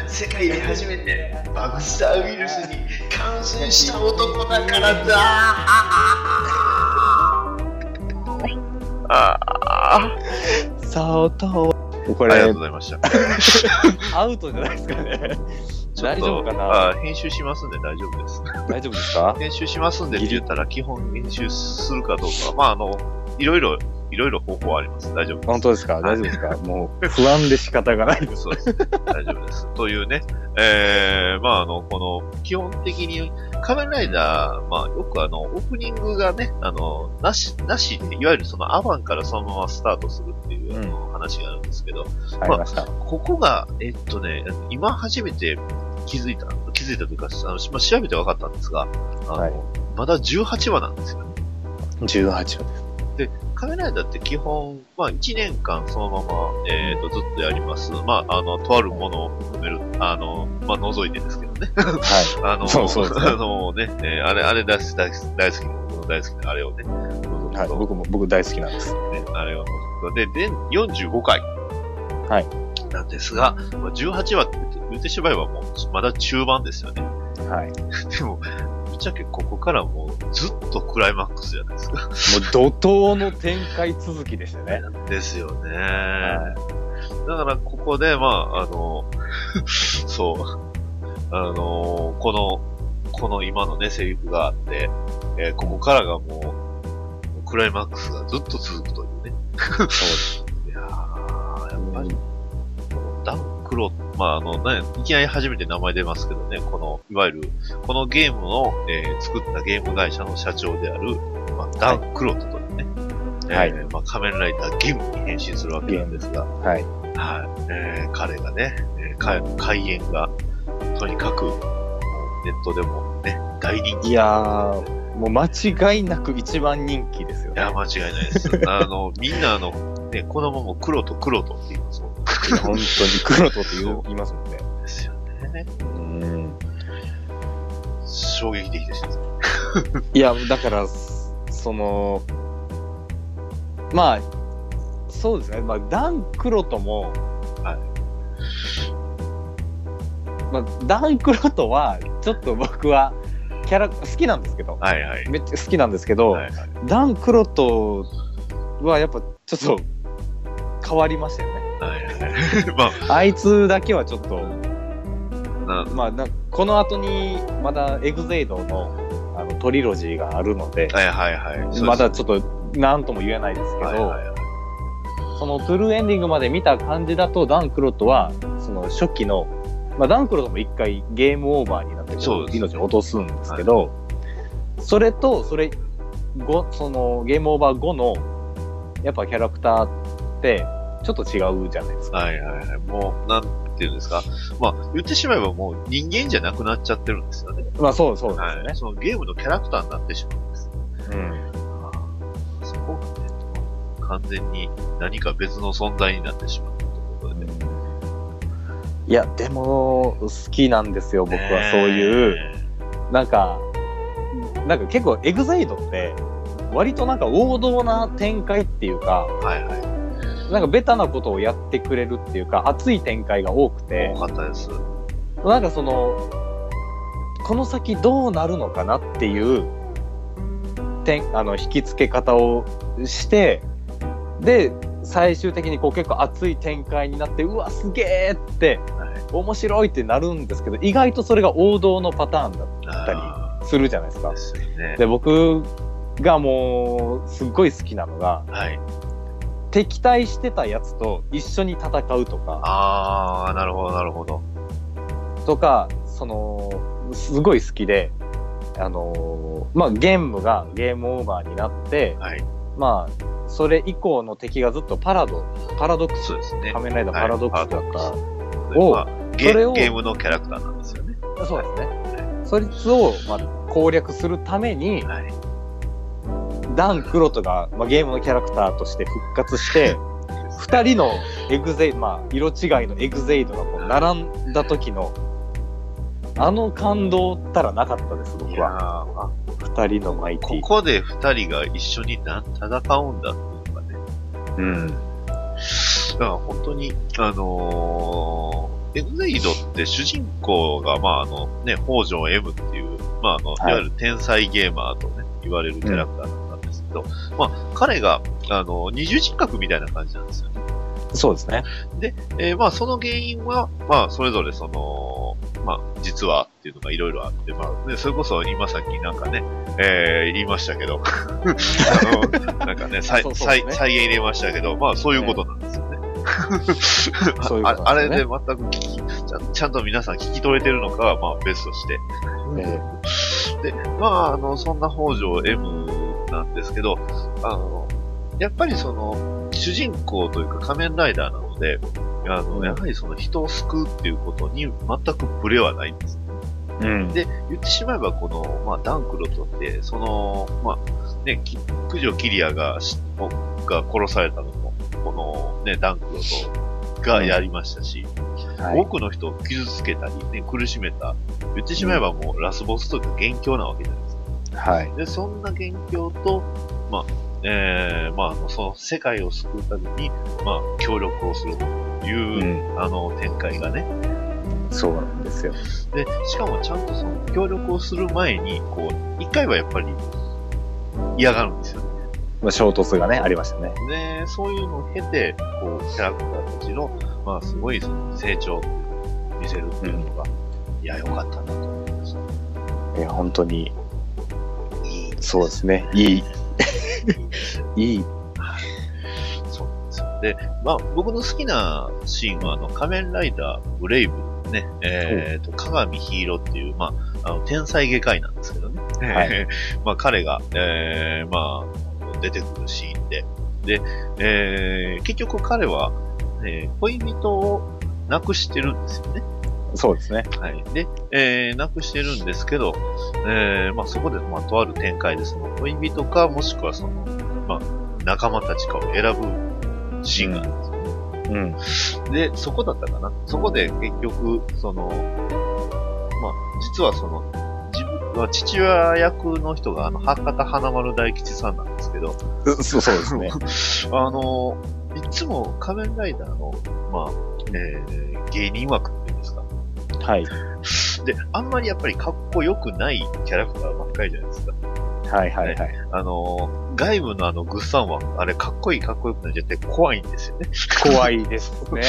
世界で初めてバグスターウイルスに感染した男だからだ。ああ。これありがとうございました。アウトじゃないですかね。ちょっと大丈夫かな？あ編集しますんで大丈夫です。大丈夫ですか？編集しますんでって言ったら、基本編集するかどうかは、まあ、あの、いろいろ、いろいろ方法あります。大丈夫です。本当ですか？大丈夫ですか？もう不安で仕方がないです。そうです。大丈夫です。というね、えー、まあ、あの、この、基本的に、仮面ライダー、まあ、よくあの、オープニングがね、あの、なし、なしで、いわゆるそのアバンからそのままスタートするっていう、あの話があるんですけど、ありました。ここが、えっとね、今初めて気づいた、気づいたというか、あのまあ、調べて分かったんですが、あのまだ18話なんですよね。18話です。で、仮面ライダーって基本、まあ1年間そのまま、えっ、と、ずっとやります。まあ、あの、とあるものを含める、あの、まあ、除いてですけどね。はい。あの、そうそう あのね、えーあれ、あれ大好き、大好き、大好き、僕の大好きなあれをね、はい、僕も、僕大好きなんです。ね、あれを除くと。で、で、45回。はい。なんですが、まあ、18話って言ってしまえばもう、まだ中盤ですよね。はい。でも、ちゃけここからもうずっとクライマックスじゃないですか。もう怒涛の展開続きでしたね。ですよね。だからここで、まあ、あの、そう、あの、この、この今のね、セリフがあって、えーここからがもう、クライマックスがずっと続くというね。そうです。いやー、やっぱり、このダンクロ、まあ、あの、ね、いきなり初めて名前出ますけどね、この、いわゆる、このゲームの、えー作ったゲーム会社の社長である、まあ、ダン・クロットというね、はいえーまあ、仮面ライダーゲームに変身するわけなんですが、はい。はい。えー彼がね、えーか開演が、とにかく、ネットでもね、大人気。いやー、もう間違いなく一番人気ですよね。いや、間違いないです。あの、みんなあの、ね、このまま黒と黒とって言いますも本当に黒とって言いますもんね。ですよね。うん。衝撃的でした。いや、だから、その、まあ、そうですね。まあ、ダン・クロトも、まあ、ダン・クロトは、ちょっと僕は、キャラ、好きなんですけど、はいはい。めっちゃ好きなんですけど、ダン・クロトはやっぱちょっと変わりましたよね。はいはい。まあ、あいつだけはちょっと、なまあ、なこの後にまだエグゼイドのあのトリロジーがあるので、はいはいはい。まだちょっと何とも言えないですけど、そのトゥルーエンディングまで見た感じだと、ダン・クロットは、その初期の、まあ、ダン・クロットも一回ゲームオーバーになって命を落とすんですけど、それと、それ、後、そのゲームオーバー後の、やっぱキャラクターって、ちょっと違うじゃないですか。はいはいはい。もう、なんていうんですか。まあ、言ってしまえばもう人間じゃなくなっちゃってるんですよね。まあそうそうですよね。はい。そのゲームのキャラクターになってしまうんです。うん。そこがね、完全に何か別の存在になってしまうということでね。いや、でも、好きなんですよ、僕はそういう、なんか、なんか結構エグザイドって、割となんか王道な展開っていうか、はいはい。なんかベタなことをやってくれるっていうか、熱い展開が多くて、多かったです。なんかその、この先どうなるのかなっていう点あの引き付け方をしてで最終的にこう結構熱い展開になってうわすげえって、面白いってなるんですけど意外とそれが王道のパターンだったりするじゃないですか。ね。で僕がもうすっごい好きなのが、敵対してたやつと一緒に戦うとか。ああ、なるほど、なるほど。とかそのすごい好きであのまあゲームがゲームオーバーになって、まあそれ以降の敵がずっとパラドパラドックス、仮面ライダーパラドックスだった。を、まあゲそれをゲームのキャラクターなんですよね。そうですね。そいつを、まあ、攻略するために、ダン・クロトが、まあ、ゲームのキャラクターとして復活して、二人のエグゼイまあ、色違いのエグゼイドがこう並んだ時の、あの感動ったらなかったです、僕は。二人のマイティ。ここで二人が一緒にな戦うんだっていうのがね。うん。だから本当に、あのーエグゼイドって主人公が、まああのね、北条 M っていう、まああの、い、わゆる天才ゲーマーとね、言われるキャラクターけど、まあ彼が、あの、二重人格みたいな感じなんですよね。そうですね。で、えーまあその原因は、まあそれぞれその、まあ実はっていうのがいろいろあって、まあね、それこそ今さっきなんかね、えー言いましたけど、あの、なんかね、再ね再再現入れましたけど、まあそういうことなんですよね。そういうね ああれで全く聞きちゃん、ちゃんと皆さん聞き取れてるのかは、まあ別として。で、まあ、あの、そんな北条 M なんですけど、あの、やっぱりその、主人公というか仮面ライダーなので、あの、やはりその人を救うっていうことに全くブレはないんです。うん。で、言ってしまえばこの、まあ、ダンクロトって、その、まあ、ね、き九条キリアがし、が殺されたのも、このね、ダンクロトがやりましたし、多くの人を傷つけたり、ね、苦しめた、言ってしまえばもうラスボスというか元凶なわけじゃないですか。はい。で、そんな元凶と、まあ、えー、まあその世界を救うために、まあ、協力をするという、あの、展開がね。そうなんですよ。で、しかもちゃんとその協力をする前に、こう、一回はやっぱり嫌がるんですよね。まあ、衝突がね、ありましたね。で、そういうのを経て、こう、キャラクターたちの、まあ、すごいその成長を見せるっていうのが、いや、良かったなと思いました。いや、本当に、そうですね。いい。いい。そうなんですよ。で、まあ、僕の好きなシーンは、あの、仮面ライダー、ブレイブね、えっ、と、鏡ヒーローっていう、まあ、あの、天才外科医なんですけどね。はい まあ、彼が、えー、まあ、出てくるシーンで、で、えー、結局彼は、えー恋人を亡くしてるんですよね。そうですね。はい。で、えー、亡くしてるんですけど、えー、まあそこで、まあとある展開で、その恋人か、もしくはその、まあ仲間たちかを選ぶシーンがあるんですよ。うん。で、そこだったかな。そこで結局、その、まあ、実はその、自分は父親役の人が、あの、博多花丸大吉さんなんですけど、そうそうですね。あの、いつも仮面ライダーの、まあ、えー、芸人枠。はい。で、あんまりやっぱりかっこよくないキャラクターばっかりじゃないですか。はいはいはい。あの、鎧武のあのグッサンは、あれかっこいいかっこよくない絶対怖いんですよね。怖いですね。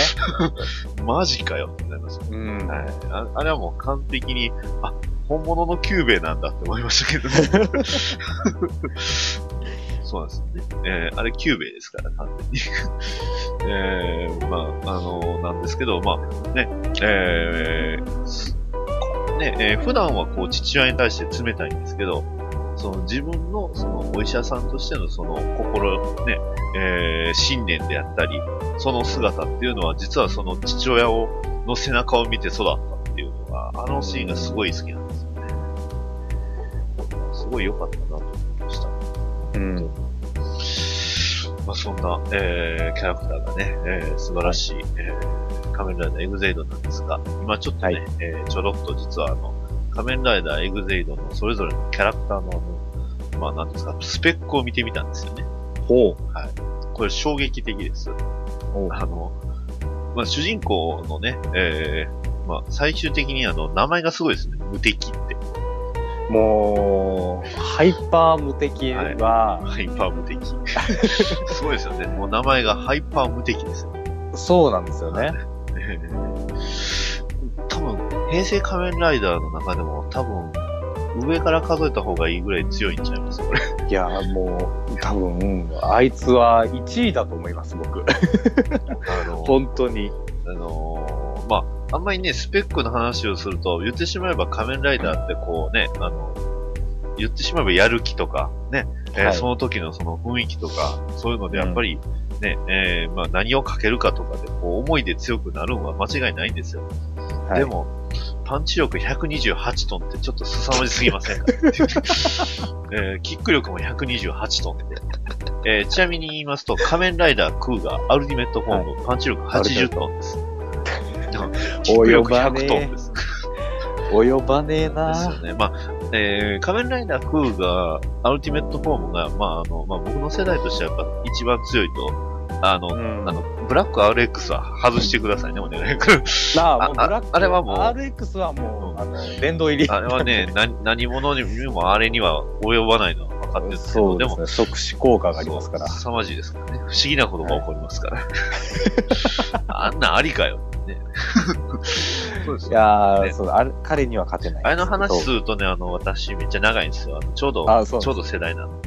マジかよってなりますよ。うん。はい。ああれはもう完璧に、あ、本物のキュゥべえなんだって思いましたけどね。そうなんですよね。えー、あれキューベですから、完全に。えー、まあ、あのなんですけど、まあ、ね、えー、ね、えー普段はこう父親に対して冷たいんですけど、その自分のそのお医者さんとしてのその心、ね、えー信念であったり、その姿っていうのは実はその父親を、の背中を見て育ったっていうのが、あのシーンがすごい好きなんですよね。すごい良かったなと。うん。まあそんな、えー、キャラクターがね、えー、素晴らしい、えー、仮面ライダーエグゼイドなんですが、今ちょっとね、えーちょろっと実はあの、仮面ライダーエグゼイドのそれぞれのキャラクターのあの、まあなんですか、スペックを見てみたんですよね。ほう。はい。これ衝撃的です。あの、まあ主人公のね、えー、まあ最終的にあの、名前がすごいですね。無敵って。もう、ハイパー無敵は、ハイパー無敵。すごいですよね。もう名前がハイパー無敵ですよ。そうなんですよね。多分、平成仮面ライダーの中でも多分、上から数えた方がいいぐらい強いんちゃいます？これ。いや、もう、多分、あいつは1位だと思います、僕。あの 本当に。あのーまあ、あんまりね、スペックの話をすると、言ってしまえば仮面ライダーってこうね、あの、言ってしまえばやる気とか、ね、えーはいその時のその雰囲気とか、そういうのでやっぱりね、えーまあ何をかけるかとかで、こう思いで強くなるのは間違いないんですよ。はいでも、パンチ力128トンってちょっと凄まじすぎませんか、えーキック力も128トンって。えーちなみに言いますと、仮面ライダークーガーアルティメットフォーム、パンチ力80トンです。キック力100トンです。及ばねえなですよね。まあ、えー、仮面ライダークーガーアルティメットフォームが、まあ、あの、まあ、僕の世代としてはやっぱ一番強いと、あの、あの、ブラック RX は外してくださいね、お願い。なあ、もうブあラックあれはもう RX はもう、あの、殿堂入り。あれはね、な何者にもあれには及ばないのは分かってるんですけど、でも、即死効果がありますから。凄まじいですからね。不思議なことが起こりますから。あんなんありかよ。ね、そうですいやー、そうあれ彼には勝てない。あれの話するとね、あの、私めっちゃ長いんですよ。ちょうど、あそうちょうど世代なの。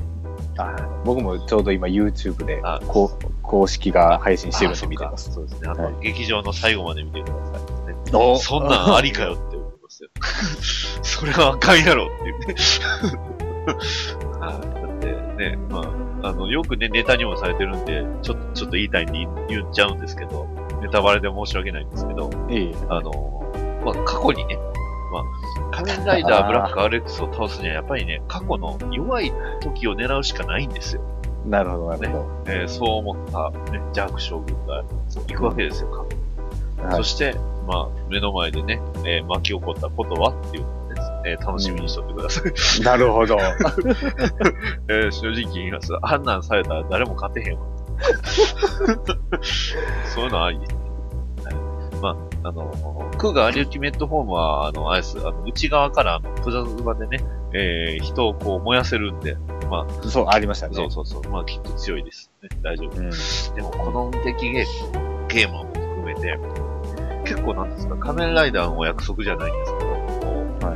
あ僕もちょうど今 YouTube でこう公式が配信してるんで見てます。そうですね。あの、劇場の最後まで見てください、ね。おそんなんありかよって思いますよ。それはあかんやろっていうね。はい。だってね、まあ、あの、よくね、ネタにもされてるんで、ちょっと、ちょっと言いたいんで言言っちゃうんですけど、ネタバレで申し訳ないんですけど、あの、まあ、過去にね、まあ、仮面ライダーブラック RX を倒すには、やっぱりね、過去の弱い時を狙うしかないんですよ。なるほど、なるほど。えーそう思った、ね、ジャーク将軍が行くわけですよ、過去にはいそして、まあ、目の前でね、えー巻き起こったことはっていうのをね、えー楽しみにしとってください。なるほど。えー正直言います。あんなんされたら誰も勝てへんわ。そういうのありです。はいまあ、あの、クーガーアルティメットフォームは、あの、あれです、あの、内側から、あの、プラズマでね、えー人をこう燃やせるんで、まあ、そう、ありましたね。そうそうそう。まあ、きっと強いです。ね、大丈夫。でも、この無敵ゲーム、ゲームも含めて、結構なんですか、仮面ライダーのお約束じゃないんですけど、こ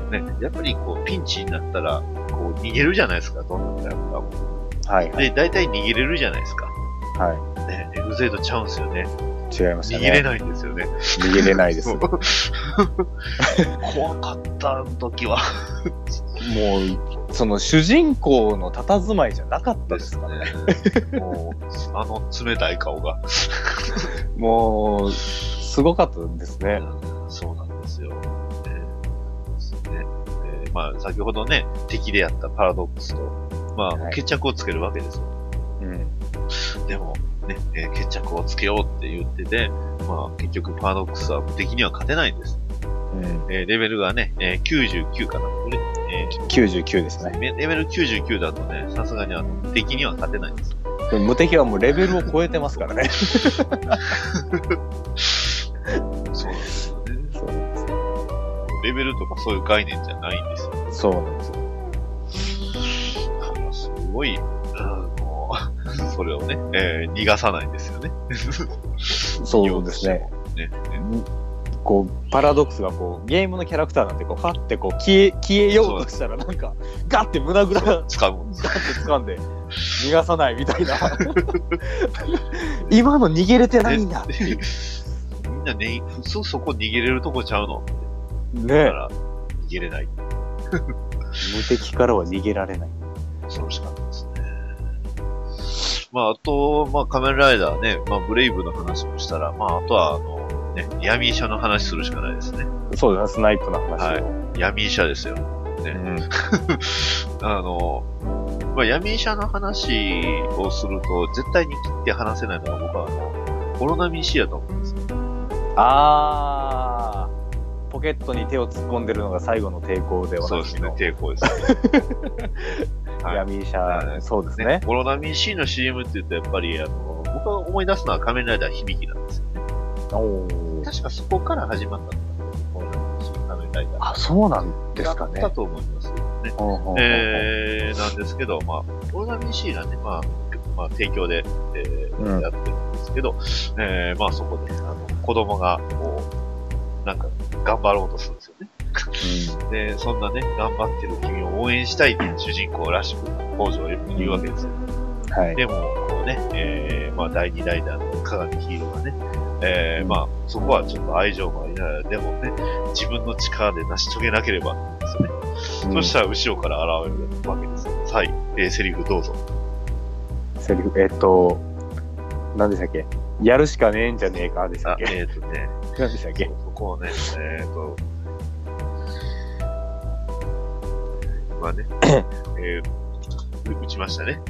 う、ね、やっぱりこう、ピンチになったら、こう、逃げるじゃないですか、どんなキャラクターも。はい、で、大体逃げれるじゃないですか。はね、エグゼイドちゃうんですよね。い。違いましたね。逃げれないんですよね。逃げれないです。怖かった、時は。う、その主人公の佇まいじゃなかったですからね。もう、あの冷たい顔が。もう、すごかったですね。そうなんですよ。ねねえーまあ、先ほどね、敵でやったパラドックスと、まあ、決着をつけるわけですよ。でも、ね、えー決着をつけようって言ってて、まあ、結局パラドックスは敵には勝てないんです。えーレベルがね、えー99かな。ねえー99ですね。レベル99だとね、さすがにあの、敵には勝てないんです。でも無敵はもうレベルを超えてますからね。そうなんですよね。レベルとかそういう概念じゃないんですよ。そうなんですよ。すごい、あの、それをね、えー逃がさないんですよね。そうですね。ねこう、パラドックスがこう、ゲームのキャラクターなんてこう、ファってこう、消え、消えようとしたらなんか、ガッて胸ぐら、ガッて掴む。掴んで、逃がさないみたいな。今の逃げれてないんだっていう。みんなね、普通そこ逃げれるとこちゃうの？ねだから、逃げれない。無敵からは逃げられない。恐ろしか。まあ、あと、まあ、仮面ライダーね、まあ、ブレイブの話もしたら、まあ、あとは、あの、ね、闇医者の話するしかないですね。そうだね、スナイプの話を。はい。闇医者ですよ。ね。あの、まあ、闇医者の話をすると、絶対に切って話せないのが僕は、あの、コロナミシやと思うんですよ。あー、ポケットに手を突っ込んでるのが最後の抵抗ではそうですね、抵抗ですね。闇医者、そうですね。コロナミシの CM って言うと、やっぱり、あの、僕が思い出すのは仮面ライダー響きなんですよね。確かそこから始まったのかな、コロナミシ仮面ライダー。あ、そうなんですかねだったと思いますよね。ね。えー、なんですけど、まあ、オルナミンシーラね、まあ、まあ、提供で、えーやってるんですけど、えー、まあそこで、あの、子供が、こう、なんか、頑張ろうとするんですよね。で、そんなね、頑張ってる君を応援したいっていう主人公らしく、北条へ言うわけですよ。はい。でも、こうね、えー、まあ、第二ライダーの鏡ヒーローがね、えー、まあ、そこはちょっと愛情もありながら、でもね、自分の力で成し遂げなければ、ですよね。そしたら後ろから現れるわけですよ。さあ、えー、セリフどうぞ。セリフ、えっと、何でしたっけ？やるしかねえんじゃねえかでしたっけ？えっ、とね、何でしたっけ？そこをね、えっ、と、まあね、えー、打ちましたね。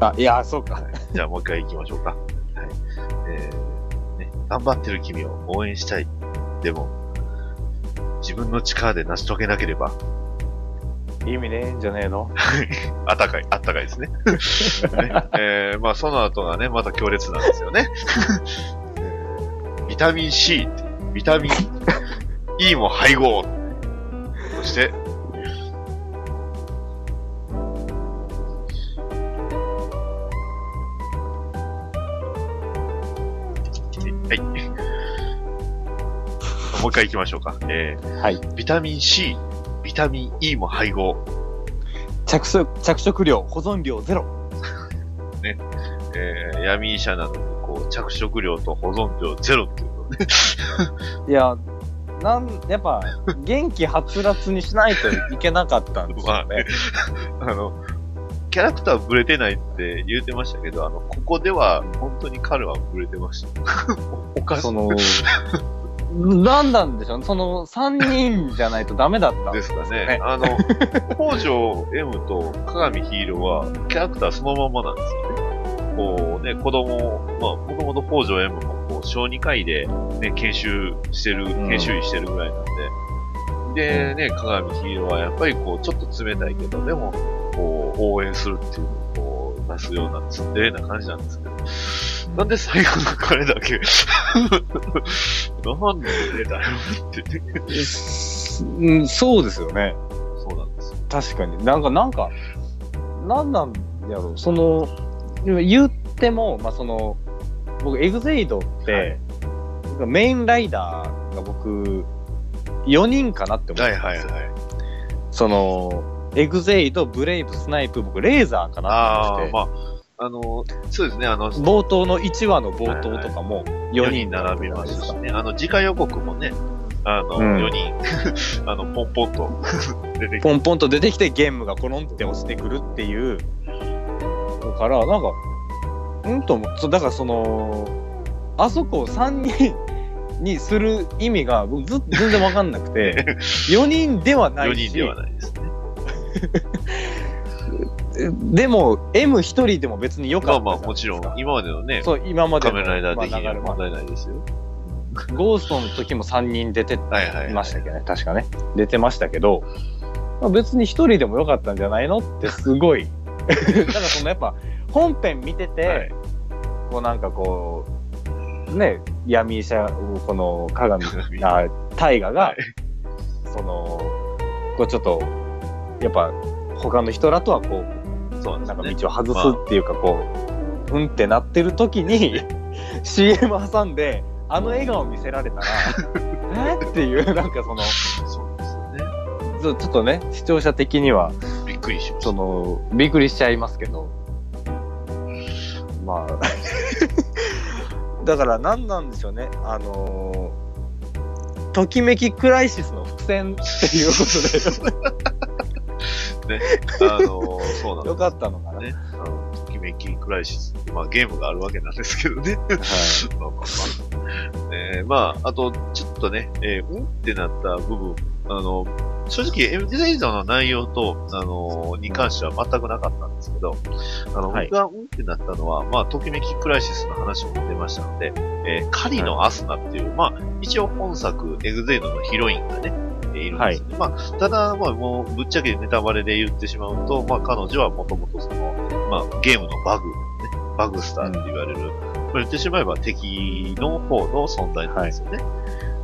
あ、いや、そうか。じゃあもう一回行きましょうか。はい。えー、ね、頑張ってる君を応援したい。でも、自分の力で成し遂げなければ、意味ねえんじゃねえの？あったかい、あったかいですね。ねえー、まあその後がね、また強烈なんですよね。えービタミン C、ビタミン E も配合。そして、もう一回行きましょうか。えーはい。ビタミン C、ビタミン E も配合。着色、着色料、保存量ゼロ。ね。えー、闇医者なのに、こう、着色料と保存量ゼロっていうのね。いや、なん、やっぱ、元気はつらつにしないといけなかったんですよね。あの、キャラクターブレてないって言うてましたけど、あの、ここでは本当に彼はブレてました。おかしい。その、なんなんでしょうその、3人じゃないとダメだった。んでですすかね。あの、北条 M と鏡ヒーローは、キャラクターそのままなんですよね。こうね、子供、まあ、もともと北条 M も、こう、小児科医で、ね、研修してる、研修医してるぐらいなんで、で、ね、鏡ヒーローはやっぱりこう、ちょっと冷たいけど、でも、こう、応援するっていうこう、出すようなツンデレな感じなんですけど、なんで最後の彼だけ、なんで出たよってね。うん、そうですよね。そうなんですよ。確かに。なんか、なんか、なんなんやろう。その、言っても、まあ、その、僕、エグゼイドって、メインライダーが僕、4人かなって思ってたんですよ。その、エグゼイド、ブレイブ、スナイプ、僕、レーザーかなああ、って。思ってまあ、あの、そうですね、あの、て、冒頭の1話の冒頭とかも4 4人人並びますしね、あの、次回予告もね、あの、うん。4人、あの、ポンポンと 出てきて、ポンポンと出てきてゲームがコロンって落ちてくるっていう。だからなんかうんと思う。そうだからそのあそこを3人にする意味が僕ず全然わかんなくて。4人ではない4し人ではないです。ね。でも M1 人でも別によかったまあまあ、もちろん、今までのね、そう今までの仮面ライダー的には問題ないですよ。ゴーストの時も3人出てましたけどね、確かね。出てましたけど、まあ、別に1人でもよかったんじゃないの？ってすごい。だからそのやっぱ本編見てて、こうなんかこう、ね、闇医者、この鏡、あ、大河が、その、こうちょっと、やっぱ他の人らとはこう、そうなんか道を外すっていうかこう、うんってなってる時に CM 挟んで、あの笑顔見せられたら、え？っていう、なんかその、そうですよね。ちょちょっとね、視聴者的には、びっくりしまその、びっくりしちゃいますけど、まあ、だから何なんでしょうね、あのー、ときめきクライシスの伏線っていうことで、ね。あの、そうなんですよかったのかな。ね。あの、ときめきクライシスまあゲームがあるわけなんですけどね。まあまあまあ。えーまあ、あと、ちょっとね、えーうんってなった部分、あの、正直、エムデザイザーの内容と、あの、に関しては全くなかったんですけど、あの、はい僕がうんってなったのは、まあ、ときめきクライシスの話も出ましたので、えーカリのアスナっていう、まあ、一応本作、エグゼイドのヒロインがね、えーいるんですね。まあ、ただ、まあ、もう、ぶっちゃけネタバレで言ってしまうと、まあ、彼女はもともとその、まあ、ゲームのバグ、ね、バグスターって言われる、まあ、言ってしまえば敵の方の存在なんですよね。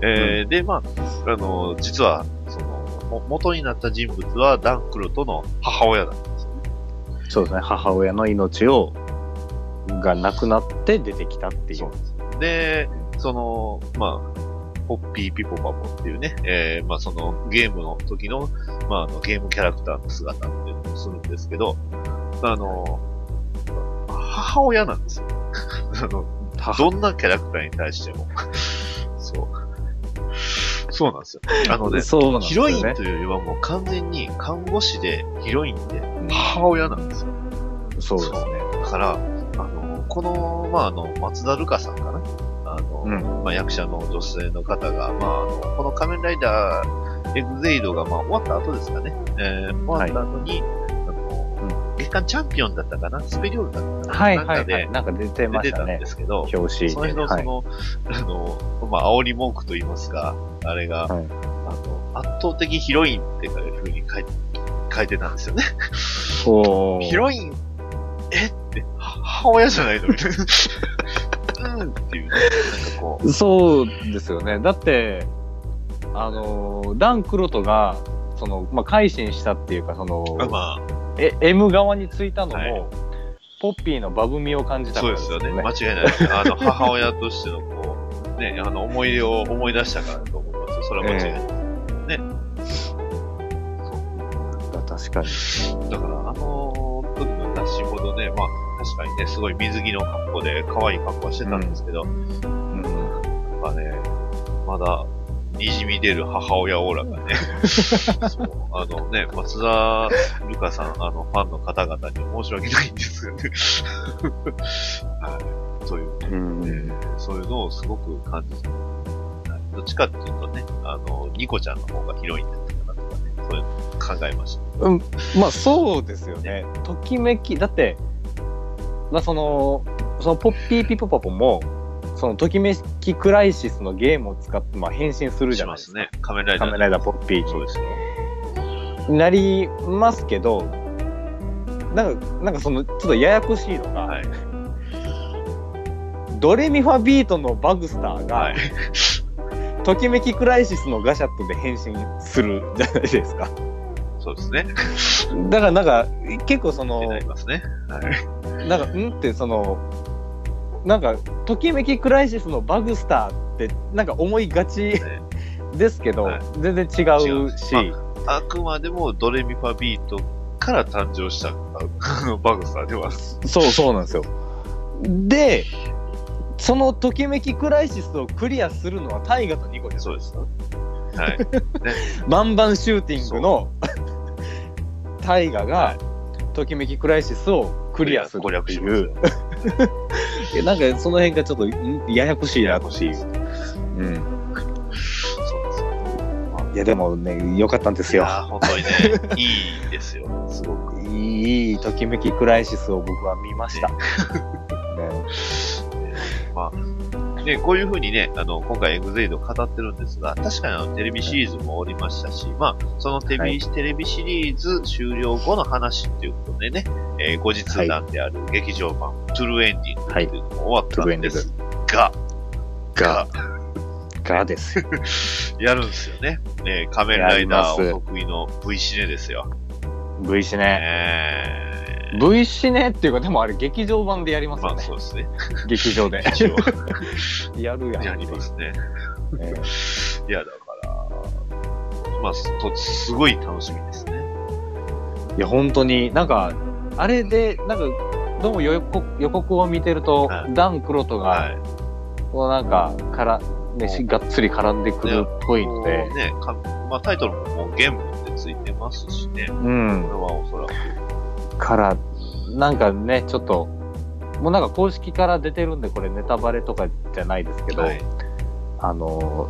えーで、まあ、あの、実は、その、も元になった人物はダンクロトの母親だったんですよね。そうですね、母親の命を、がなくなって出てきたっていう。で、その、まあ、ポッピーピポパポっていうね、えー、まあそのゲームの時の、まああのゲームキャラクターの姿っていうのをするんですけど、あの、母親なんですよ。あの、どんなキャラクターに対しても。そう。そうなんですよ。あのね、ねヒロインというよりはもう完全に看護師でヒロインで母親なんですよ。そうですね。だから、あの、この、まあ、あの、松田るかさんかなあの、まあ、役者の女性の方が、まあ、あの、この仮面ライダーエグゼイドが、まあ、終わった後ですかね。えー、終わった後に、あの、月間チャンピオンだったかな？スペリオールだったかな？はいなんかで、はいはい。なんか出てま出たんしてたね。ですけど、表紙でその辺のその、あの、まあ、煽り文句と言いますか、あれが、あの、圧倒的ヒロインっていうふうに書いて、書いてたんですよね。ヒロイン、え？って、は母親じゃないの？みたいな。うんっていうね、なんかこう、そうですよね。だって、あのー、ダン・クロトが、その、まあ、改心したっていうか、その、まあ、え M 側についたのも、ポッピーのバブみを感じたからそうですよね。間違いないです。あの、母親としてのこう、ね、あの、思い出を思い出したからだと思いますよ。それは間違いないです。ね。確かに。だから、あの時の出しほどね、まあ、確かにね、すごい水着の格好で、可愛い格好はしてたんですけど、うん、なんかね、まだ、滲み出る母親オーラがね、そうあのね、松田るかさん、あの、ファンの方々には申し訳ないんですよね。はい。そういう、ねそういうのをすごく感じて、はいどっちかっていうとね、あの、ニコちゃんの方がヒロインだったかなとかね、そういうの考えました。うん、まあそうですよね。ときめき、だって、まあその、そのポッピーピポパポも、そのときめきクライシスのゲームを使って、まあ変身するじゃないですか。ね。仮面ライダー。仮面ライダーポッピーに。そうですよ。なりますけど、なんか、なんかその、ちょっとややこしいのが、ドレミファビートのバグスターが、ときめきクライシスのガシャットで変身するじゃないですか。そうですね。だからなんか、結構その、なりますね。はい。なんか、んってその、なんか、ときめきクライシスのバグスターって、なんか思いがち ですけど、全然違うし、あくまでもドレミファビートから誕生したバグスターでは。そうそうなんですよ。で、そのときめきクライシスをクリアするのは大河とニコじゃないですか。はい。バンバンシューティングの大河が、ときめきクライシスをクリアするっていう。いやなんかその辺がちょっとんややこしいなっていう。うん。いやでもね、良かったんですよ。本当にね、いいですよ。すごく。いいときめきクライシスを僕は見ました。ね まあ、ね、こういうふうにね、あの、今回エグゼイド語ってるんですが、確かにあの、テレビシリーズもおりましたし、まあ、そのテレビ,、テレビシリーズ終了後の話っていうことでね、えー後日談である劇場版、トゥルーエンディングっていうのも終わったんですが、が、がですよ。やるんですよね。ね仮面ライダーお得意の V シネですよ。V シネ。V シネっていうか、でもあれ劇場版でやりますよね。まあそうですね。劇場で。一応やるやん。やりますね。いや、だから、まあ、とすごい楽しみですね。いや、本当に、なんか、あれで、なんか、どうも予告予告を見てると、ダン・クロトが、こうなんか、から、ね、しがっつり絡んでくるっぽいので、ね、かまあ、タイトルももうゲームってついてますしね。うんこれはおそらく。から、なんかね、ちょっと、もうなんか公式から出てるんで、これネタバレとかじゃないですけど、あの、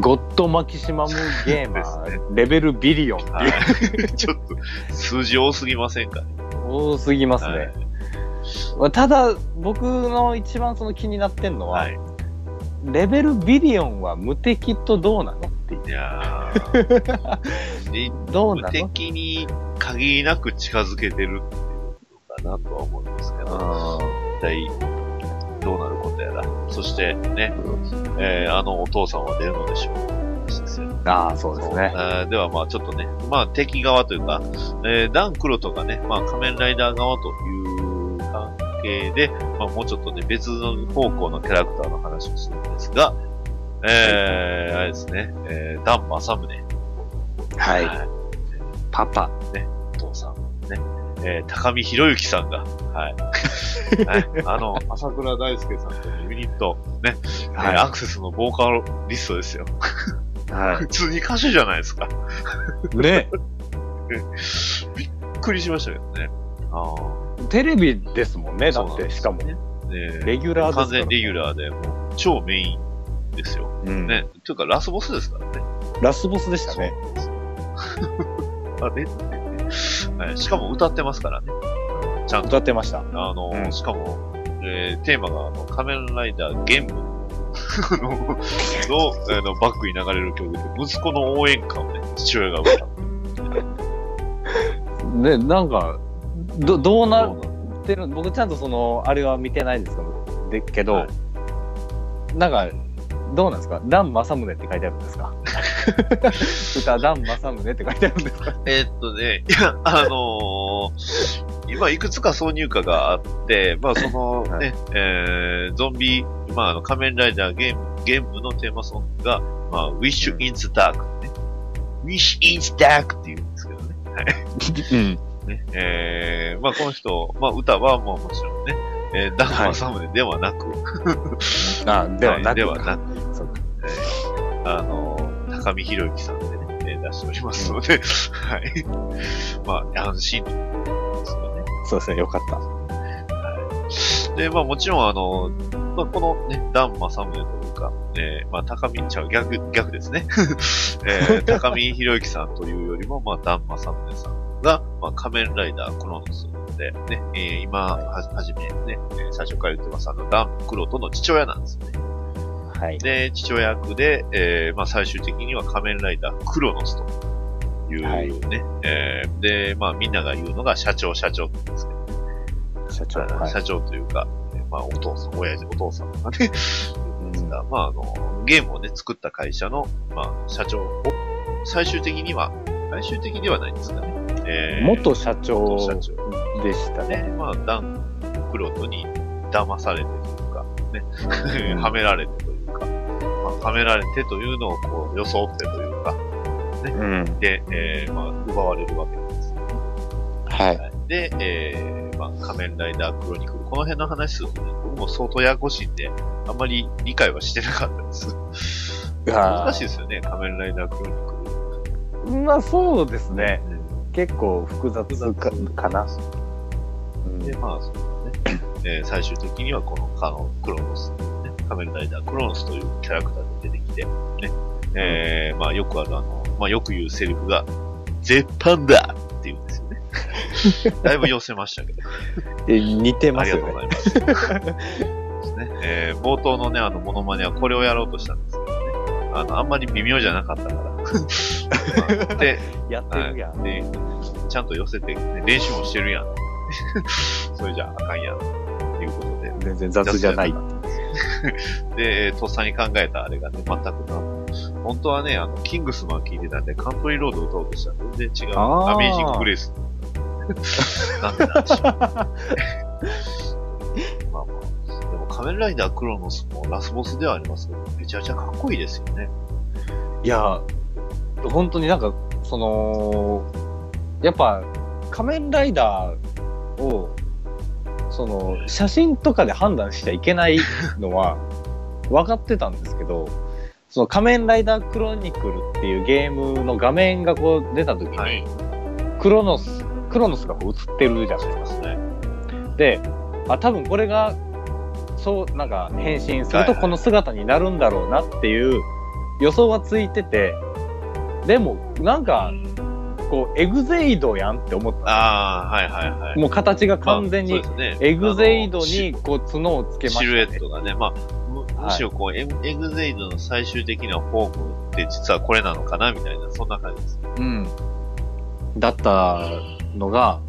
ゴッドマキシマムゲーマー、レベルビリオンっていう、ちょっと、数字多すぎませんかね。多すぎますね。まあただ、僕の一番その気になってんのは、レベルビリオンは無敵とどうなのっていやー。どうなの？無敵に限りなく近づけてるっていうのかなとは思うんですけど、一体どうなることやら。そしてね、えーあのお父さんは出るのでしょう。ああ、そうですね。あーではまあちょっとね、まあ敵側というか、えーダン・クロトがね、まあ仮面ライダー側という関係で、まあもうちょっとね、別の方向のキャラクターの話をするんですが、えー、あれですね、えー、ダン・マサムネ。はい。パパ。ね、お父さん。ね、えー、高見博之さんが、はい。はい、あの、朝倉大輔さんとのユニット、ね、はいえーアクセスのボーカリストですよ。は 普通に歌手じゃないですか。い。ね。びっくりしましたけどね。あテレビですもんね、だって、そうなんですしかも。ねレギュラーですから完全レギュラーで、もう超メインですよ。うんね。というか、ラスボスですからね。ラスボスでしたね。あれはいしかも歌ってますからね。ちゃんと。歌ってました。あの、うんしかも、えーテーマが、あの、仮面ライダーゲームの、の、あのバックに流れる曲で、息子の応援歌をね、父親が歌う。ね、なんか、ど、どうなってる、僕ちゃんとその、あれは見てないんですけど、でけど、なんか、どうなんですか？ダン・マサムネって書いてあるんですか？歌、ダン・マサムネって書いてあるんですか？えーっとね、いや、あのー今いくつか挿入歌があって、まあそのね、えー、ゾンビ、まああの仮面ライダーゲーム、ゲームのテーマソングが、まあ Wish in the Dark ね。Wish in the Dark って言うんですけどね。はい。うん。ね、えー、まあこの人、まあ歌はもうもちろんね、えー、ダンマサムネではなく、あ、ではなく。いではなく、そうか。えーあのー、高見博之さんでね、えー出しておりますので、はい。まあ、安心ということですよね。そうですね、よかった。で、まあもちろんあの、まあ、このね、ダン・マサムネというか、えー、まあ高見、ちゃう、逆、逆ですね。えー、高見博之さんというよりも、まあダン・マサムネさんが、まあ仮面ライダー・クロノスで、ね、えー、今は、はじめね、えー最初から言ってます、あの、ダン・クロトの父親なんですよね。はい。で、父親役で、えー、まあ最終的には仮面ライダー・クロノスというね、はいえー、で、まあみんなが言うのが社長、社長って言うんですけど、社長。あはい社長というか、えーまあ、お父さん、親父、お父さんがね、言うんですが、まあ、あの、ゲームをね、作った会社の、まあ、社長を、最終的には、最終的ではないんですかね。えー元社長でしたで、ね。まあ、ダン・クロトに騙されてというか、ね、はめられてというか、まあ、はめられてというのをこう、装ってというか、ね、うん。で、えーまあ、奪われるわけです。はい。で、えー、まあ、仮面ライダークロニクル。この辺の話するとね、僕も相当ややこしいんで、あんまり理解はしてなかったです。難しいですよね、仮面ライダークロニクル。まあそうですね。結構複雑かかな。で、まあ、そうだね。えー最終的にはこの、あの、クロノス、ね、仮面ライダークロノスというキャラクターで出てきて、ね、えー、まあ、よくあるあの、まあ、よく言うセリフが、絶版だって言うんですよね。だいぶ寄せましたけど。え似てますよね。ありがとうございます。ですね。えー冒頭のね、あの、モノマネはこれをやろうとしたんですけどね。あの、あんまり微妙じゃなかったから。で、やってるやん。はいで、ちゃんと寄せて、ね、練習もしてるやん。それじゃああかんやん。ということで。全然雑じゃない。で、えーとっさに考えたあれがね、全くな。本当はね、あの、キングスマン聞いてたんで、カントリーロード歌おうとしたら全然違う。アメージンググレース。なんでなんでしょう。まあまあ。でも仮面ライダークロノスもラスボスではありますけど、めちゃめちゃかっこいいですよね。いや、本当になんか、その、やっぱ、仮面ライダーを、その、写真とかで判断しちゃいけないのは、分かってたんですけど、その仮面ライダークロニクルっていうゲームの画面がこう出た時に、クロノス、クロノスがこう映ってるじゃないですか。で、あ、多分これが、そう、なんか変身するとこの姿になるんだろうなっていう予想はついてて、でも、なんか、こう、エグゼイドやんって思った。ああ、はいはいはい。もう形が完全にエグゼイドにこう角をつけました、ね。シルエットがね、まあ、むむしろこう、エグエグゼイドの最終的なフォームって実はこれなのかなみたいな、そんな感じです。うん。だったのが、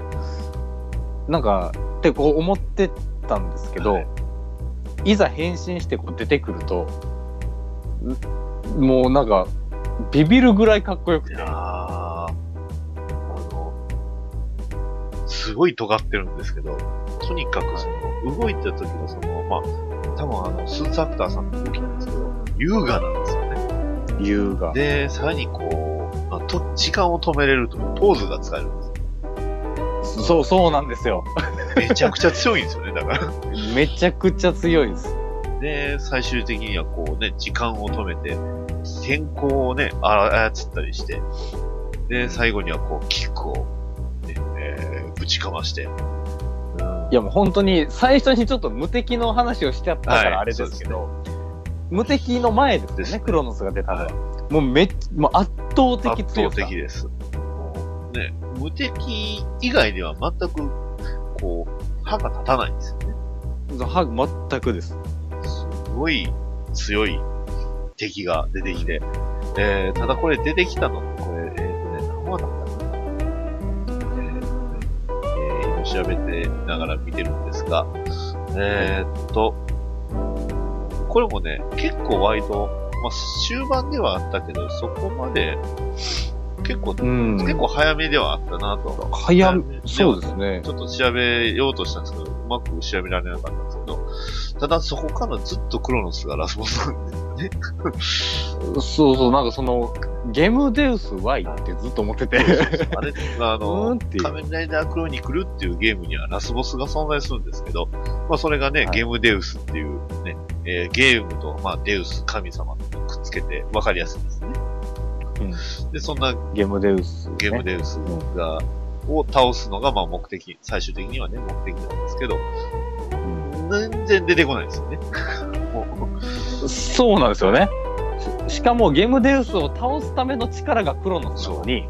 なんか、ってこう思ってたんですけど、い、ざ変身してこう出てくると、んもうなんか、ビビるぐらいかっこよくて。あの、すごい尖ってるんですけど、とにかくその、動いてる時のその、まあ、多分あの、スーツアクターさんの動きなんですけど、優雅なんですよね。優雅。で、さらにこう、まあ、と、時間を止めれるとポーズが使えるんですそう、そうなんですよ。めちゃくちゃ強いんですよね、だから。めちゃくちゃ強いです。で、最終的にはこうね、時間を止めて、天候をね、あ操ったりして、で、最後にはこう、キックを、ね、えーぶちかまして、いやもう本当に最初にちょっと無敵の話をしちゃったかはいらあれですけど、無敵の前ですよね、クロノスが出たのは。もうめっもう圧倒的圧強さ。倒的です。もうね、無敵以外では全く、こう、歯が立たないんですよね。そうは全くです。すごい強い敵が出てきて、えー、ただこれ出てきたの、これ、えっ、とね、何話だったかな。えーえー今調べてながら見てるんですが、えーっと、これもね、結構割と、まあ、終盤ではあったけど、そこまで、結構、ん結構早めではあったなと。早めめそうですねちょっと調べようとしたんですけど、うまく調べられなかったんですけど、ただそこからずっとクロノスがラスボスなんですよね。そうそう、なんかその、ゲムデウス Y ってずっと思ってて。あれ、あの、仮面ライダークロニクルっていうゲームにはラスボスが存在するんですけど、まあそれがね、ゲームデウスっていうね、えーゲームと、まあデウス、神様とくっつけて分かりやすいですね。で、そんなゲームデウス、ゲームデウスが、を倒すのが、まあ目的、最終的にはね、目的なんですけど、全然出てこないですよね。そうなんですよね。ししかもゲームデウスを倒すための力がクロノスなのに、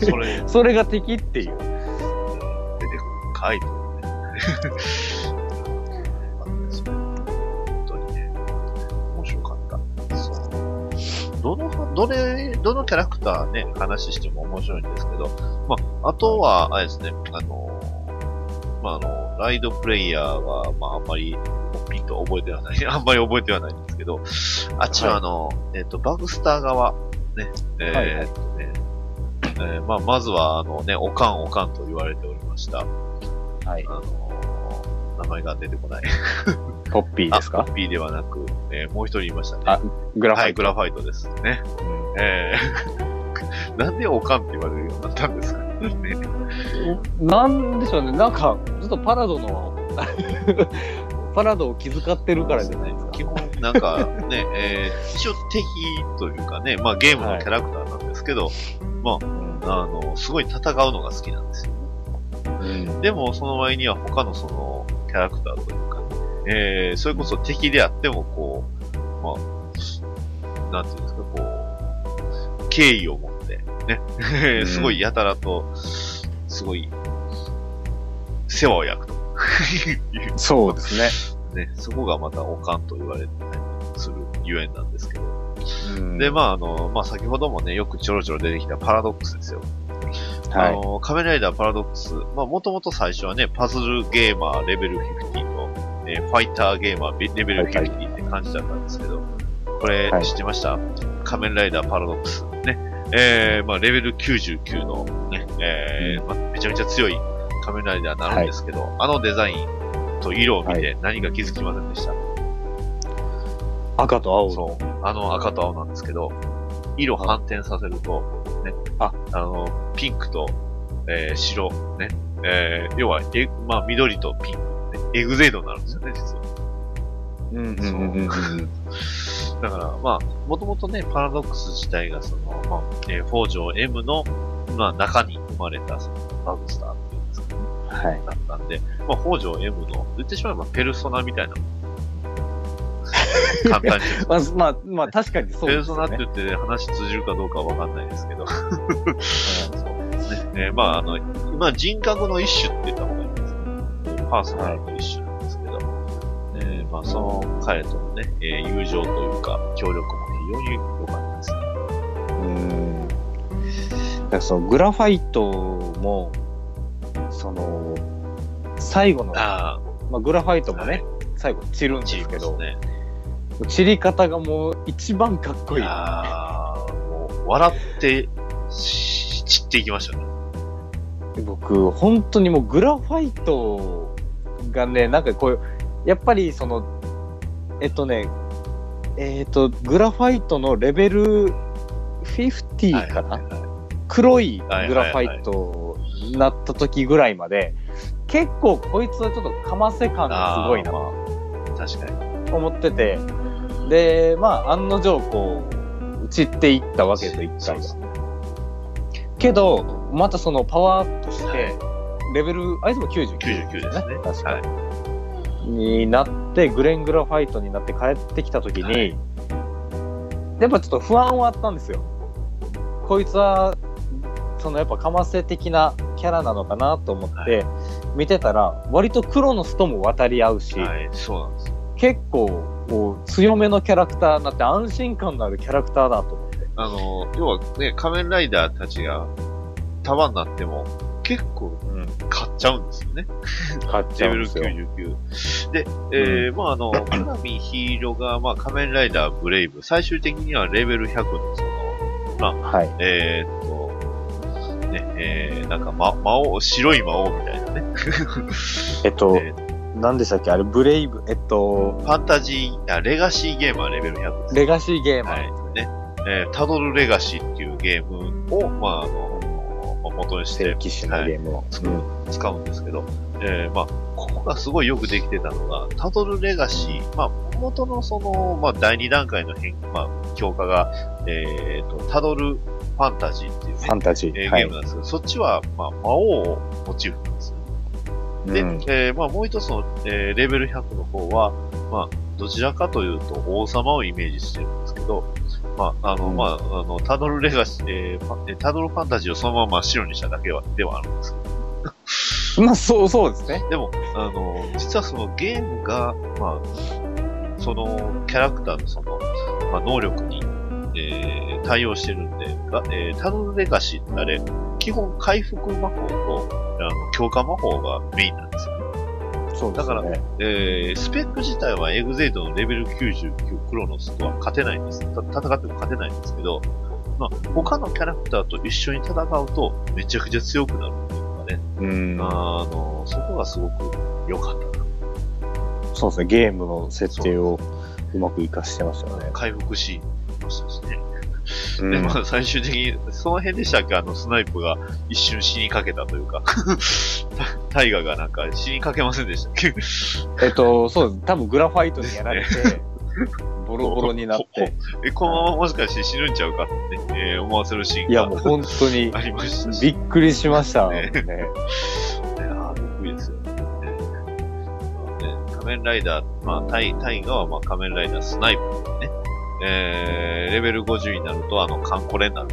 それ、それが敵っていう。出てくるかいというね。本当にね、面白かった。そうどの、どれ、どのキャラクターね、話しても面白いんですけど、まあ、あとは、あれですね、あの、まあ、あの、ライドプレイヤーは、まあ、あんまり、ピンと覚えてはない、あんまり覚えてはないんですけど、あっちはあの、えっ、と、バグスター側、ね、えーっとね、えーまあ、まずは、あのね、おかんおかんと言われておりました。はい。あの名前が出てこない。ポッピーですか？ポッピーではなく、えーもう一人いましたね。あグラファイトはい、グラファイトですね。えー なんでおかんって言われるようになったんですかね。なんでしょうね、なんか、ずっとパラドの、パラドを気遣ってるからじゃないですか。基本、なんかね、えー一応敵というかね、まあゲームのキャラクターなんですけど、まあ、あの、すごい戦うのが好きなんですよ。でも、その前には他のその、キャラクターというか、えー、それこそ敵であっても、こう、まあ、なんていうんですか、こう、敬意を持って、ね、うん すごいやたらと、すごい、世話を焼くと。そうですね。ね、そこがまたおかんと言われたりするゆえんなんですけど。うんで、まあ、あの、まあ、先ほどもね、よくちょろちょろ出てきたパラドックスですよ。はいあの、仮面ライダーパラドックス、まあ、もともと最初はね、パズルゲーマーレベル50と、えーファイターゲーマーレベル50って感じだったんですけど、これ知ってました、仮面ライダーパラドックス。ね。えー、まあ、レベル99のね、えーまあ、めちゃめちゃ強い仮面ライダーになるんですけど、あのデザインと色を見て何か気づきませんでした？赤と青そう。あの赤と青なんですけど、色反転させると、ね、あ、あの、ピンクと、えー白、ね、えー要は、え、まあ、緑とピンク、ね、エグゼイドになるんですよね、実は。うんうんうんうんうん。だから、まあ、もともとね、パラドックス自体が、その、まあ、えー、フォージョー M の、まあ、中に生まれた、その、バグスターっていうんですかね。はい。だったんで、まあ、フォージョー M の、言ってしまえばペルソナみたいなもん。簡単に。まあ、まあ、まあ、確かにそうペルソですよね。ナって言って話通じるかどうかはわかんないですけど。そうですね。えーまあ、あの、まあ、人格の一種って言った方がいいんですけど、パーソナルの一種なんですけど、えーまあ、その彼とのね、えー友情というか、協力も非常に良かったですね。うん。だからそのグラファイトも、その、最後の、あまあ、グラファイトもね、最後散るんですけど、散り方がもう一番かっこいい。あーもう、笑ってし散っていきましたね。僕、本当にもうグラファイトがね、なんかこう、やっぱりその、えっとね、えっと、グラファイトのレベル50かな、黒いグラファイトになった時ぐらいまで、結構こいつはちょっとかませ感がすごいな。と確かに。思ってて、で、まあ、案の定こう、散っていったわけですよ、一回が。けど、またそのパワーアップして、レベル、あいつも99ですね。確かになって、グレン・グラファイトになって帰ってきたときに、やっぱちょっと不安はあったんですよ。こいつは、そのやっぱかませ的なキャラなのかなと思って見てたら、割とクロノスとも渡り合うし、そうなんですよ。結構こう強めのキャラクターになって安心感のあるキャラクターだと思って。あの、要はね、仮面ライダーたちが束になっても、結構、買っちゃうんですよね。買っちゃうんですよレベル99。で、えーまああの、コナミヒーローが、まあ仮面ライダーブレイブ、最終的にはレベル100のその、まあ、えーっと、ね、えー、なんか、ま、魔王、白い魔王みたいなね。えっと、何でしたっけ？あれ、ブレイブ、えっと、ファンタジー、あレガシーゲーマーレベル100です。レガシーゲーマー。はい。ね。えータドルレガシーっていうゲームを、まあ、あの、まあ元にして、騎士のゲームを、使うんですけど、えーまあ、ここがすごいよくできてたのが、タドルレガシー、まあ、元のその、まあ、第2段階の変、まあ、強化が、えーと、タドルファンタジーっていう、ね、ファンタジーえーはい。ゲームなんですけど、そっちは、まあ、魔王をモチーフなんですよ。で、うん。えーまあ、もう一つの、えーレベル100の方は、まあ、どちらかというと王様をイメージしてるんですけど、まあ、あの、まあ、あの、タドルレガシー、えータドルファンタジーをそのまま白にしただけは、ではあるんですけど。まあ、そう、そうですね。でも、あの、実はそのゲームが、まあ、そのキャラクターのその、まあ、能力に、えー対応してるんで、がえータドルレガシーってあれ、基本回復魔法と、あの、強化魔法がメインなんですよね。そうだから、えースペック自体はエグゼイドのレベル99クロノスとは勝てないんです。た戦っても勝てないんですけど、まあ、他のキャラクターと一緒に戦うとめちゃくちゃ強くなるっていうのがね、うん。あの、そこがすごく良かったな。そうですね。ゲームの設定をうまく活かしてましたよね。回復シーンもありましたしね。うんで、まあ、最終的に、その辺でしたっけ？あの、スナイプが一瞬死にかけたというか、タタイガがなんか死にかけませんでしたっけ？えっと、そうです。多分グラファイトにやられて、ボロボロになって。え、このままもしかして死ぬんちゃうかってね、えー思わせるシーンが。いや、もう本当にありましたし。びっくりしましたね。ねいやーびっくりですよね。ね仮面ライダー、まあ、タイ、タイガはまあ仮面ライダースナイプね。えー、レベル50になると、あの、カンコレになる。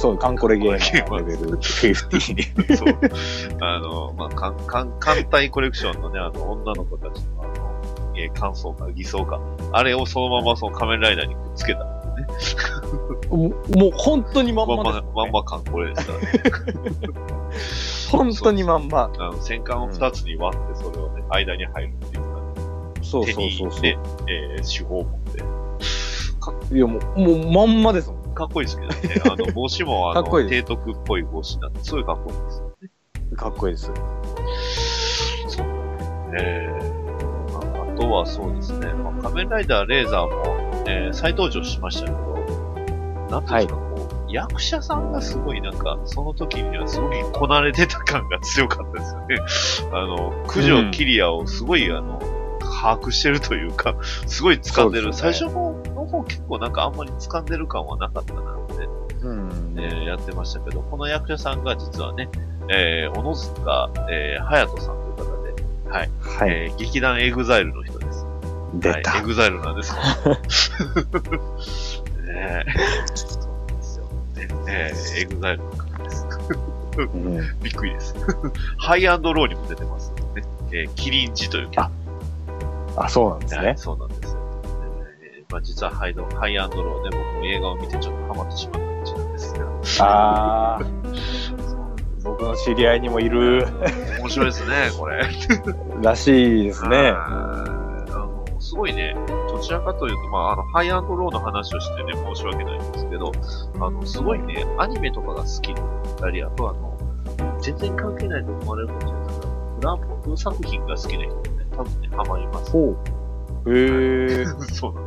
そう、カンコレゲームのレベル50に。そう。あの、まあ、かん、かん、艦隊コレクションのね、あの、女の子たちの、あの、えー、乾燥か、偽装か。あれをそのままその仮面ライダーにくっつけたんですね。もうもう本当にまんまですまんま、まんまカンコレですからね。本当にまんま。あの、戦艦を二つに割って、それをね、間に入るっていうか、そう手にそうそうそう。ね、えー、手法を持って。いや、もう、もうまんまですもん。かっこいいですけどね。あの、帽子も、あの、提督っぽい帽子なんで、すごいかっこいいですよね。かっこいいです。そう。えー、まあ、あとはそうですね、まあ、仮面ライダーレーザーも、えー、再登場しましたけど、なんていうんですか、こう、役者さんがすごいなんか、その時にはすごいこなれてた感が強かったですよね。あの、九条キリアをすごい、あの、把握してるというか、すごい掴んでる。最初のの方結構なんかあんまり掴んでる感はなかったなって、うん。えーやってましたけど、この役者さんが実はね、えー、小野塚、えー、勇人さんという方で、はい。はいえー劇団エグザイルの人です。出たはい、エグザイルなんです。ねえ。そうなんですよ。で、ねエグザイルの方です。びっくりです。ハイアンドローにも出てますね。えー、キリンジというキャラあ、そうなんですね。はいそうなんまあ、実はハイドハイアンドローで僕も映画を見てちょっとハマってしまった感じなんですが。ああ。僕の知り合いにもいる面白いですね、これ。らしいですね。あの、すごいね、とどちらかというと、まあ、あの、ハイアンドローの話をしてね、申し訳ないんですけど、あの、すごいね、アニメとかが好きだったり、あとあの、全然関係ないと思われるかもしれないですけど、フランプ作品が好きな人ね、多分ね、ハマります。ほう。へえ。そうな。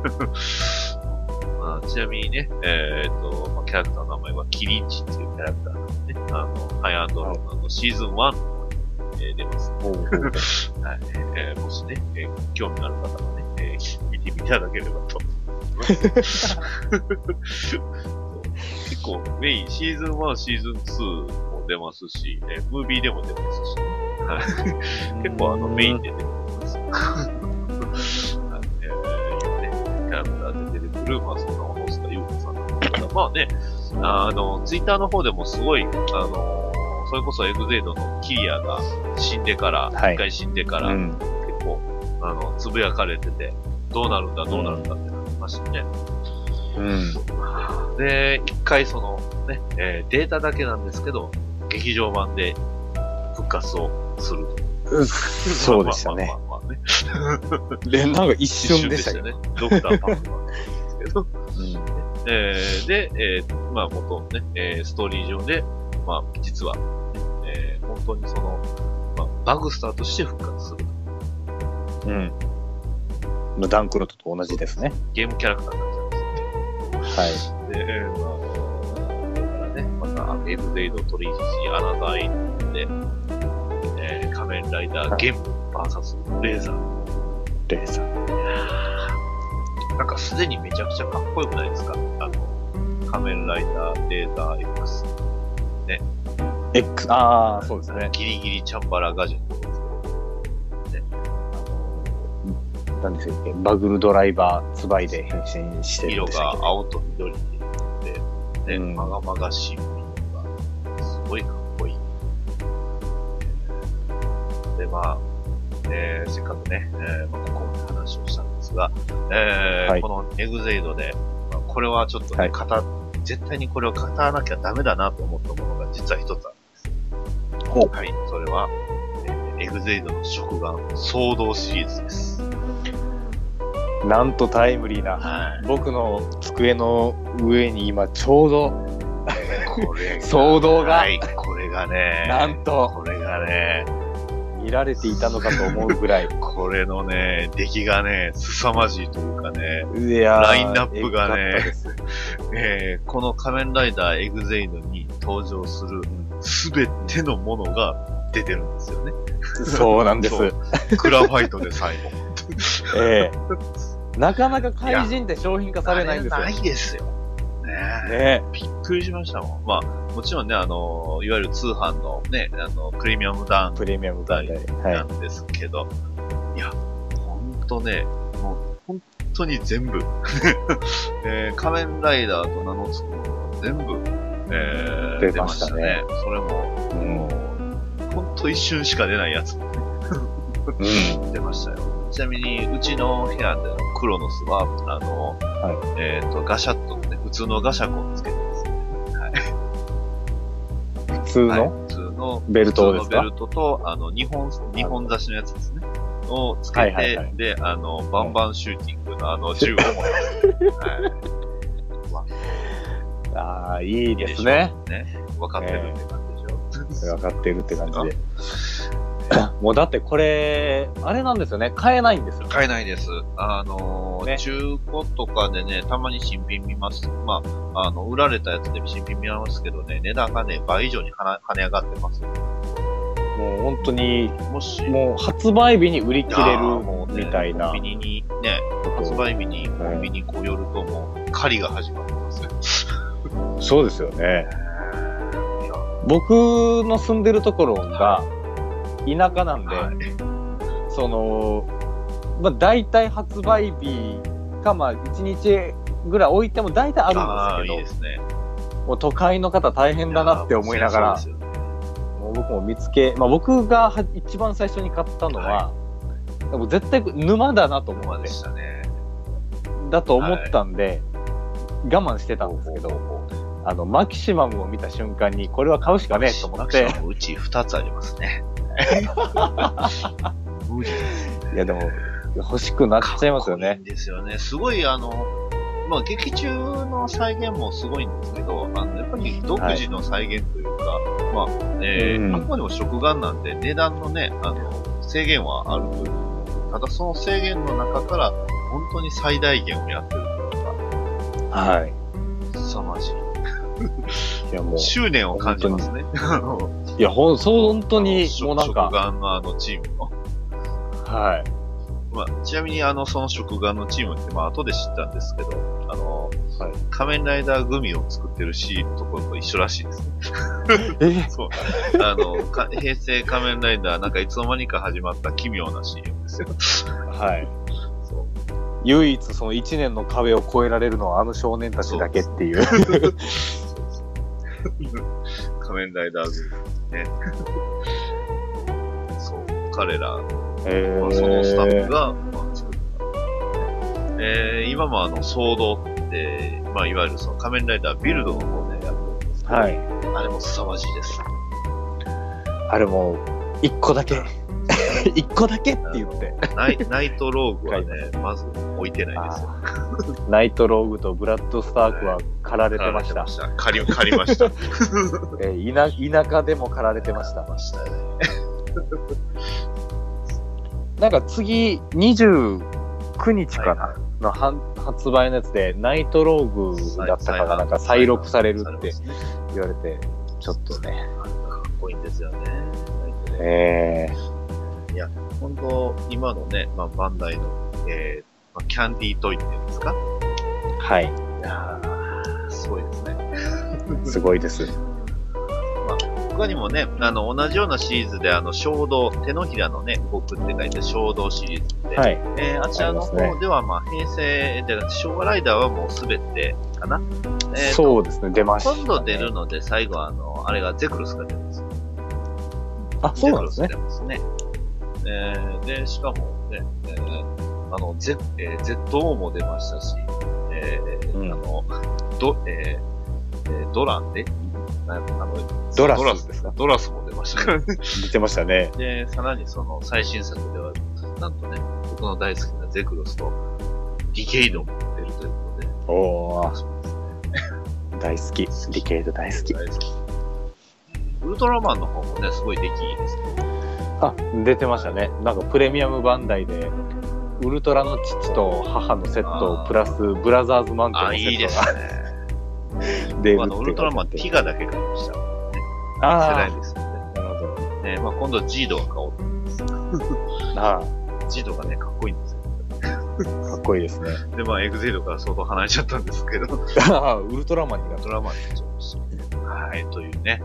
まあ、ちなみにね、えっ、と、まあ、キャラクターの名前はキリンチっていうキャラクターなんでね、あの、ハイアンドローのあのシーズン1の方に、えー出ます。はい。えーもしね、えー興味のある方はね、えー見ていただければと。結構メイン、シーズン1、シーズン2も出ますし、えームービーでも出ますし、はい、結構あのメインで出てきます。ーで出てくる、まあ、そんな小野塚優子さんなんですけど、まあね、あの、ツイッターの方でもすごい、あの、それこそエグゼイドのキリアが死んでから、一、回死んでから、結構、あの、つぶやかれてて、どうなるんだ、どうなるんだってなってましたね。うん。で、一回その、ね、えーデータだけなんですけど、劇場版で復活をすると。そうでしたねなんか一瞬でしたね。ドクターパンクマンなん。えーで、えーまあ元ね、えーストーリー上で、まあ実は、えー本当にその、まあ、バグスターとして復活する。うん。まあダンクロットと同じですね。ゲームキャラクターになっちゃうんですはい。で、えーまあ、ね、また、エグゼイド取引アナザーインで、えー仮面ライダーゲーム VS レーザー。レーザー。なんかすでにめちゃくちゃかっこよくないですか？あの、仮面ライダーレーザー X。ね。X、ああ、そうですね。ギリギリチャンバラガジェット。なんでしたっけ？バグルドライバー、ツバイで変身してる色が青と緑になって、ね、まがまがしい雰囲気が、すごいかっこいい。で、まあ、えーせっかくね、えーまあ、ここまで話をしたんですが、えーはい。このエグゼイドで、まあ、これはちょっとね、語絶対にこれを語らなきゃダメだなと思ったものが実は一つあるんです。はい、それは、えーエグゼイドの食玩、騒動シリーズです。けなんとタイムリーな、僕の机の上に今ちょうど、これが 騒動が、はい、これがね、なんと、これがね、見られていたのかと思うぐらい。これのね、出来がね、凄まじいというかね、ラインナップがねえーこの仮面ライダーエグゼイドに登場するすべてのものが出てるんですよね。そうなんですクラファイトでさえも。ええなかなか怪人って商品化されないんですよ。ないですよ。ねねびっくりしましたもん。まあ、もちろんね、あの、いわゆる通販のね、あの、プレミアムダウン。プレミアムダウンで。なんですけど、い、や、ほんとね、もう、本当に全部、えー仮面ライダーと名の付くものが全部、えー出ましたね出それも、もう、ほんと一瞬しか出ないやつもね、出ましたよ。ちなみに、うちの部屋でのクロノスは、あの、えっ、と、ガシャッとね、普通のガシャコンつけてます、ね。はい。普通の、普通のベルトですか？普通のベルトと、あの、日本、日本差しのやつですね。をつけて、はいはいはいで、あの、バンバンシューティングのあの銃を持って、はい。ああ、いいですね。ね。分かってるって感じでしょ。分かってるって感じで。もうだってこれ、あれなんですよね。買えないんですよ。買えないです。あのー中古とかでね、たまに新品見ます。まあ、あの、売られたやつで新品見ますけどね、値段がね、倍以上に跳ね上がってます。もう本当に、もし、もう発売日に売り切れるみたいなコン。ビニにね、発売日にコンビニこう寄るともう、狩りが始まってますよ。そうですよね。僕の住んでるところが田舎なんで、その、まあ大体発売日か、まあ1日ぐらい置いても大体あるんですけど、いいね。もう都会の方大変だなって思いながら、そうですよもう僕も見つけ、まあ僕がは一番最初に買ったのは、でも絶対沼だなと思って、だと思ったんで、我慢してたんですけど、あの、マキシマムを見た瞬間に、これは買うしかねえと思って。マキシマ、ムうち2つありますね。いやでも、欲しくなっちゃいますよね。ですよね。すごい、あの、まあ、劇中の再現もすごいんですけど、あの、やっぱり独自の再現というか、まあ、えーうんあくまでも食玩なんで、値段のね、あの、制限はあるという。ただその制限の中から、本当に最大限をやってるというか、はい。凄まじい。いやもう、執念を感じますね。いや、ほん、そう、本当に、もうなん食か、玩のあのチームの。はい。まあ、ちなみにあの、その食玩のチームって、まあ、後で知ったんですけど、あの、仮面ライダーグミを作ってるシーンのところと一緒らしいですね。え？そう。あの、か平成仮面ライダー、なんかいつの間にか始まった奇妙な CM ですよ。はい。唯一その1年の壁を越えられるのはあの少年たちだけっていう。仮面ライダーグミ。ね。そう。彼ら、えまあそのスタッフが、まあ、作った。えー、今もあの、ソードって、まあ、いわゆるその仮面ライダービルドの方でやってるんですけど、はい。あれも凄まじいです。あれも、一個だけ。一個だけって言って。ナイナイトローグはね、まず置いてないですよ。ナイトローグとブラッドスタークは狩られてました。狩り、狩りました。えー田田舎でも狩られてました。なんか次、29日かな、のは発売のやつで、ナイトローグだったかがなんか再録されるって言われて、ちょっとね。かっこいいんですよね。えいや、本当今のね、まあ、バンダイの、えーまあ、キャンディートイっていうんですか？はい。いやー、すごいですね。ー、すごいです。まあ、他にもね、あの、同じようなシリーズで、あの、衝動、手のひらのね、動くって書いて衝動シリーズで、はいえーあちらの方では、まあ、平成で、昭和ライダーはもうすべてかな。えーとそうですね、出ました、今度出るので、最後は、あの、あれがゼクルスが出ます。あ、そうなんですねゼ。クルス出ますね。えーで、しかもね、えーあの、ゼ、えー、ZO も出ましたし、えーあの、ド、えーえードランで、なあの、ドラスドラスですか？ドラスも出ましたからね。出てましたね。で、さらにその最新作では、なんとね、僕の大好きなゼクロスとディケイドも出るということで、おー。大好き。ディケイド大好き。大好き。ウルトラマンの方もね、すごい出来いいですね。あ、出てましたね。なんかプレミアムバンダイで、ウルトラの父と母のセットプラスブラザーズマウンテンのあ、セいいでットがすね。出る僕あの、ウルトラマンティガだけ買いました。ね、あー世代ですよね。なるほど。ね、まあ今度はジードが買おうと思います。あジードがね、かっこいいんですよ。あ、かっこいいですね。で、まあ、エグゼイドから相当離れちゃったんですけど、ウああ、ウルトラマンになルトラマンになっちゃいました。はい、というね、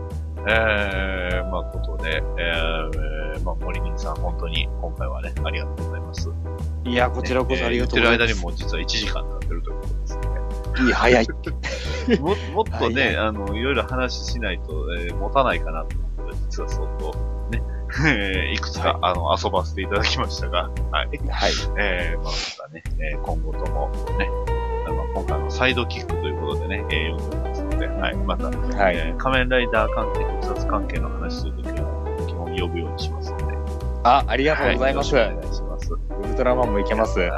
えー、まあ、ことで、えー、まあ、森金さん、本当に今回はね、ありがとうございます。いや、こちらこそありがとうございます。言ってる間にもう実は1時間経ってるということですね。いい、早い。ももっとね、はいあの、いろいろ話しないと、えー持たないかなと思って、実は相当、ね、え ーいくつか、あの、遊ばせていただきましたが、はい。はい。えー、まあ、またね、えー今後とも、ね、あの、今回のサイドキックということでね、えー、読んでますので、はい。また、はいえー仮面ライダー関係、特撮関係の話するときは、基本呼ぶようにしますので。あ、ありがとうございます。はよろしくお願いします。ウルトラマンもいけます。ウル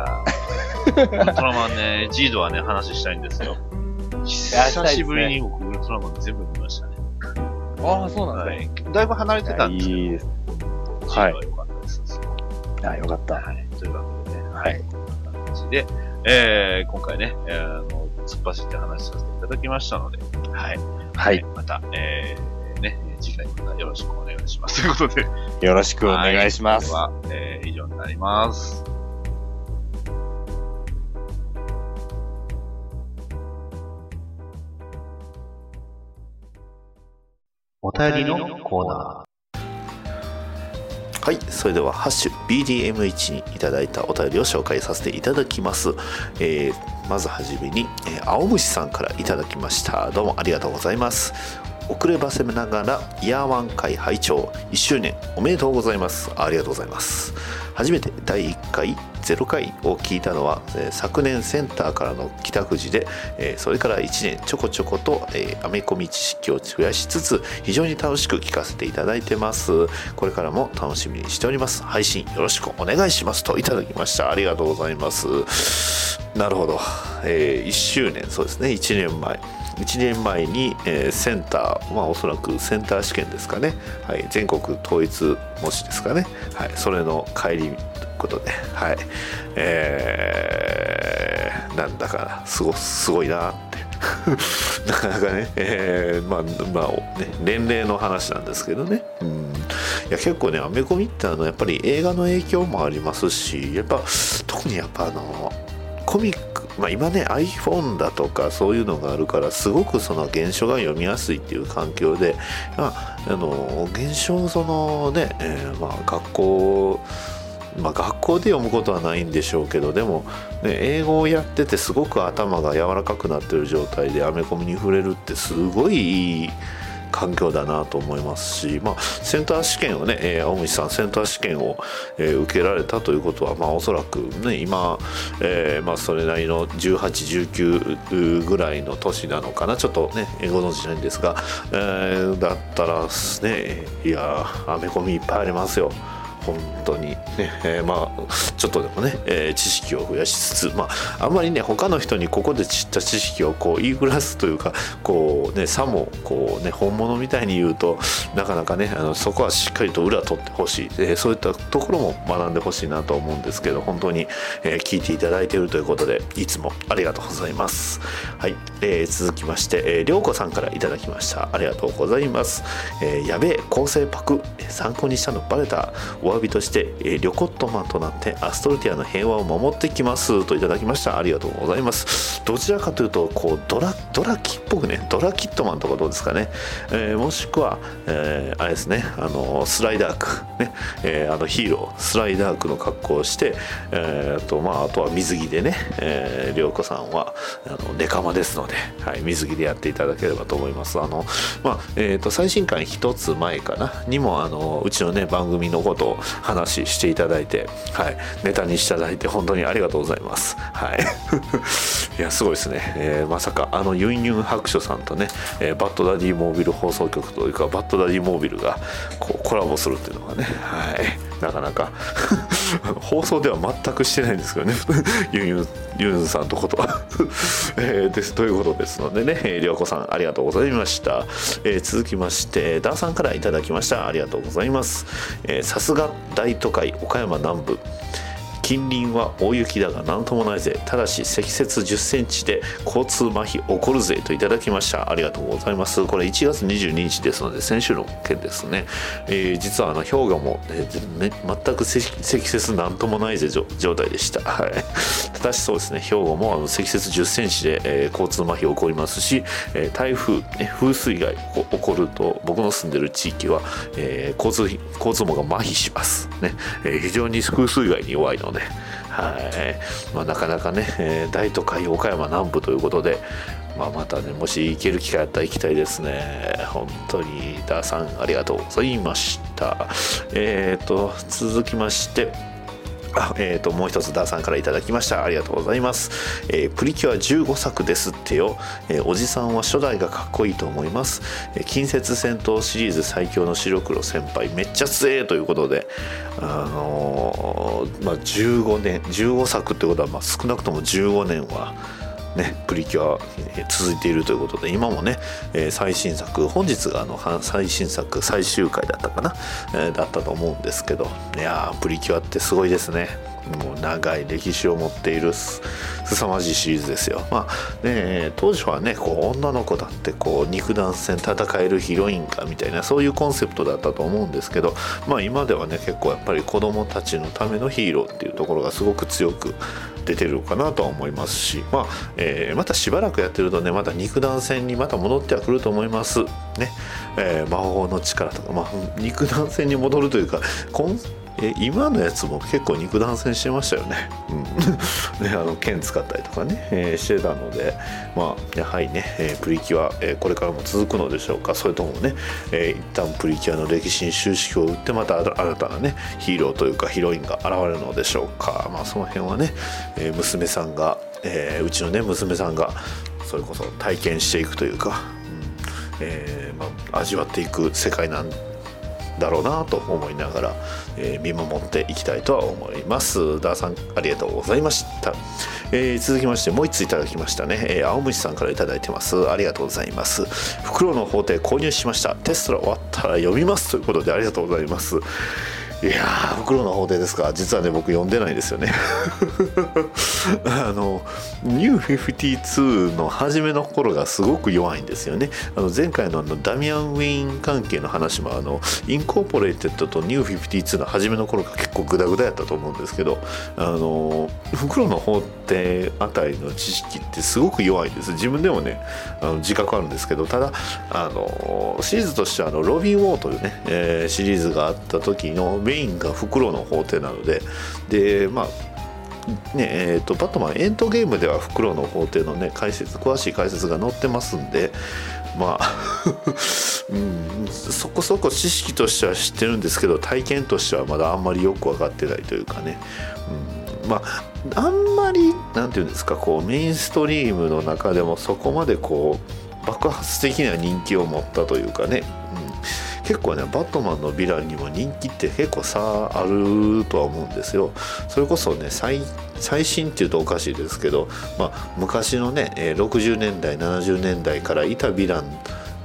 トラマンね、ジードはね、話したいんですよ。久しぶりに僕、ウルトラマン全部見ましたね。ああ、そうなんですね。はい。だいぶ離れてたんですけど、いいです。は良かったです。あ、よかった。はい。というわけでね、はい。こんな感じで、えー、今回ね、えー、あの、突っ走って話させていただきましたので、はい。はい。また、えー、ね、次回またよろしくお願いします。ということで、よろしくお願いします。は、えー、以上になります。お便りのコーナはい、それでは、ハッシュ BDM1 にいただいたお便りを紹介させていただきます。えーまずはじめに、えー青虫さんからいただきました。どうもありがとうございます。遅ればせながらイヤーワン会拝聴1周年おめでとうございますありがとうございます初めて第1回0回を聞いたのは、えー昨年センターからの帰宅時で、えーそれから1年ちょこちょこと、えーアメコミ知識を増やしつつ非常に楽しく聞かせていただいてます。これからも楽しみにしております。配信よろしくお願いします。といただきました。ありがとうございます。なるほど、え1周年。そうですね。1年前。1年前に、えーセンターまあおそらくセンター試験ですかね、はい、全国統一模試ですかね、はい、それの帰りことではい。えーなんだかすごすごいなって。なかなかね、えーまあまあね年齢の話なんですけどね、うん、いや結構ねアメコミってあのやっぱり映画の影響もありますしやっぱ特にやっぱあのコミック、まあ、今ね iPhone だとかそういうのがあるからすごくその現象が読みやすいっていう環境で、まあ、あの現象そのね、えーまあ、学校まあ、学校で読むことはないんでしょうけどでも、ね、英語をやっててすごく頭が柔らかくなってる状態でアメコミに触れるってすごいいい環境だなと思いますし、まあ、センター試験をね、えー青虫さんセンター試験を、えー受けられたということは、まあ、おそらくね今、えーまあ、それなりの1819ぐらいの年なのかなちょっとねご存じないんですが、えーだったらすねいやアメコミいっぱいありますよ。本当に。ね、えーまあちょっとでもね、えー知識を増やしつつまああんまりね他の人にここで知った知識をこう言いふらすというかこうねさもこうね本物みたいに言うとなかなかねあのそこはしっかりと裏取ってほしい、えーそういったところも学んでほしいなと思うんですけど本当に、えー聞いていただいているということでいつもありがとうございます。はい、えー続きまして、えー、りょうこさんからいただきました。ありがとうございます、えーやべえ構成パク参考にしたのバレた。お詫びとして、えー、リョコットマンとなってアストルティアの平和を守ってきますといただきました。ありがとうございます。どちらかというとこうドラドラキっぽくねドラキットマンとかどうですかね、えーもしくは、えーあれですねあのスライダークね、えーあのヒーロースライダークの格好をして、えーとまああとは水着でね、えー、りょうこさんはあのネカマですので、はい、水着でやっていただければと思います。あのまあえー、と最新刊一つ前かなにもあのうちのね番組のことを話していただいて、はい、ネタにしていただいて本当にありがとうございます。はい。いやすごいですね、えーまさかあのユンユン白書さんとね、えーバッドダディモービル放送局というかバッドダディモービルがこうコラボするっていうのがねはい。なかなか。放送では全くしてないんですけどね。ユンユンユンさんとことは、えーです。ということですのでね。えーりょうこさんありがとうございました、えー続きましてダーさんからいただきました。ありがとうございます。さすが大都会岡山南部。近隣は大雪だが何ともないぜ。ただし積雪1 0センチで交通麻痺起こるぜ。といただきました。ありがとうございます。これ1月22日ですので先週の件ですね、えー実はあの氷河も、えーね全く積雪なんともないぜ。状状態でした、はい、ただしそうですね。兵庫もあの積雪1 0センチで、えー交通麻痺起こりますし、えー台風、ね、風水害起こると僕の住んでる地域は、えー交通交通網が麻痺します。ね、えー非常に風水害に弱いのではい、まあ、なかなかね、え大都会岡山南部ということで、まあ、またねもし行ける機会あったら行きたいですね。本当に。ダーさんありがとうございました。えっ、と続きまして。あえー、ともう一つダーさんから頂きました。ありがとうございます、えープリキュア15作ですってよ、えーおじさんは初代がかっこいいと思います、えー近接戦闘シリーズ最強の白黒先輩めっちゃ強えということであのーまあ15年15作ってことは、まあ、少なくとも15年はね、プリキュア、続いているということで今もね、え最新作本日があの最新作最終回だったかな、えだったと思うんですけどいやープリキュアってすごいですね。もう長い歴史を持っているす凄まじいシリーズですよ。まあね当時はねこう女の子だってこう肉弾戦戦えるヒロインかみたいなそういうコンセプトだったと思うんですけどまあ今ではね結構やっぱり子供たちのためのヒーローっていうところがすごく強く出てるかなとは思いますし、まあえーまたしばらくやってるとねまた肉弾戦にまた戻ってはくると思います。ね、えー魔法の力とか、まあ、肉弾戦に戻るというかえ今のやつも結構肉弾戦してましたよね,、うん、ねあの剣使ったりとかね、えーしてたのでまあやはりね、えープリキュア、えーこれからも続くのでしょうか。それともね、えー一旦プリキュアの歴史に終止符を打ってまた新たなねヒーローというかヒロインが現れるのでしょうか。まあその辺はね、え娘さんが、えうちのね娘さんがそれこそ体験していくというか、うんえまあ、味わっていく世界なんだろうなと思いながら、えー見守っていきたいとは思います。ダーさんありがとうございました、えー続きましてもう1ついただきましたね、えー青虫さんからいただいてます。ありがとうございます。袋の法廷購入しました。テストが終わったら読みますということでありがとうございます。いやー梟の法廷ですか。実はね僕読んでないですよね。あのニュー52の初めの頃がすごく弱いんですよね。あの前回のあのダミアン・ウェイン関係の話もあのインコーポレーテッドとニュー52の初めの頃が結構グダグダやったと思うんですけどあの梟の法廷あたりの知識ってすごく弱いんです。自分でもねあの自覚あるんですけどただあのシリーズとしてあのロビン・ウォーというね、えーシリーズがあった時のメインが袋の法廷なのででまあねえー、とバットマンエンドゲームでは袋の法廷のね解説詳しい解説が載ってますんでまあ、うん、そこそこ知識としては知ってるんですけど体験としてはまだあんまりよく分かってないというかね、うん、まああんまりなんていうんですかこうメインストリームの中でもそこまでこう爆発的な人気を持ったというかね、結構ねバットマンのヴィランにも人気って結構差あるとは思うんですよ。それこそね最新っていうとおかしいですけど、まあ、昔のね60年代70年代からいたヴィラン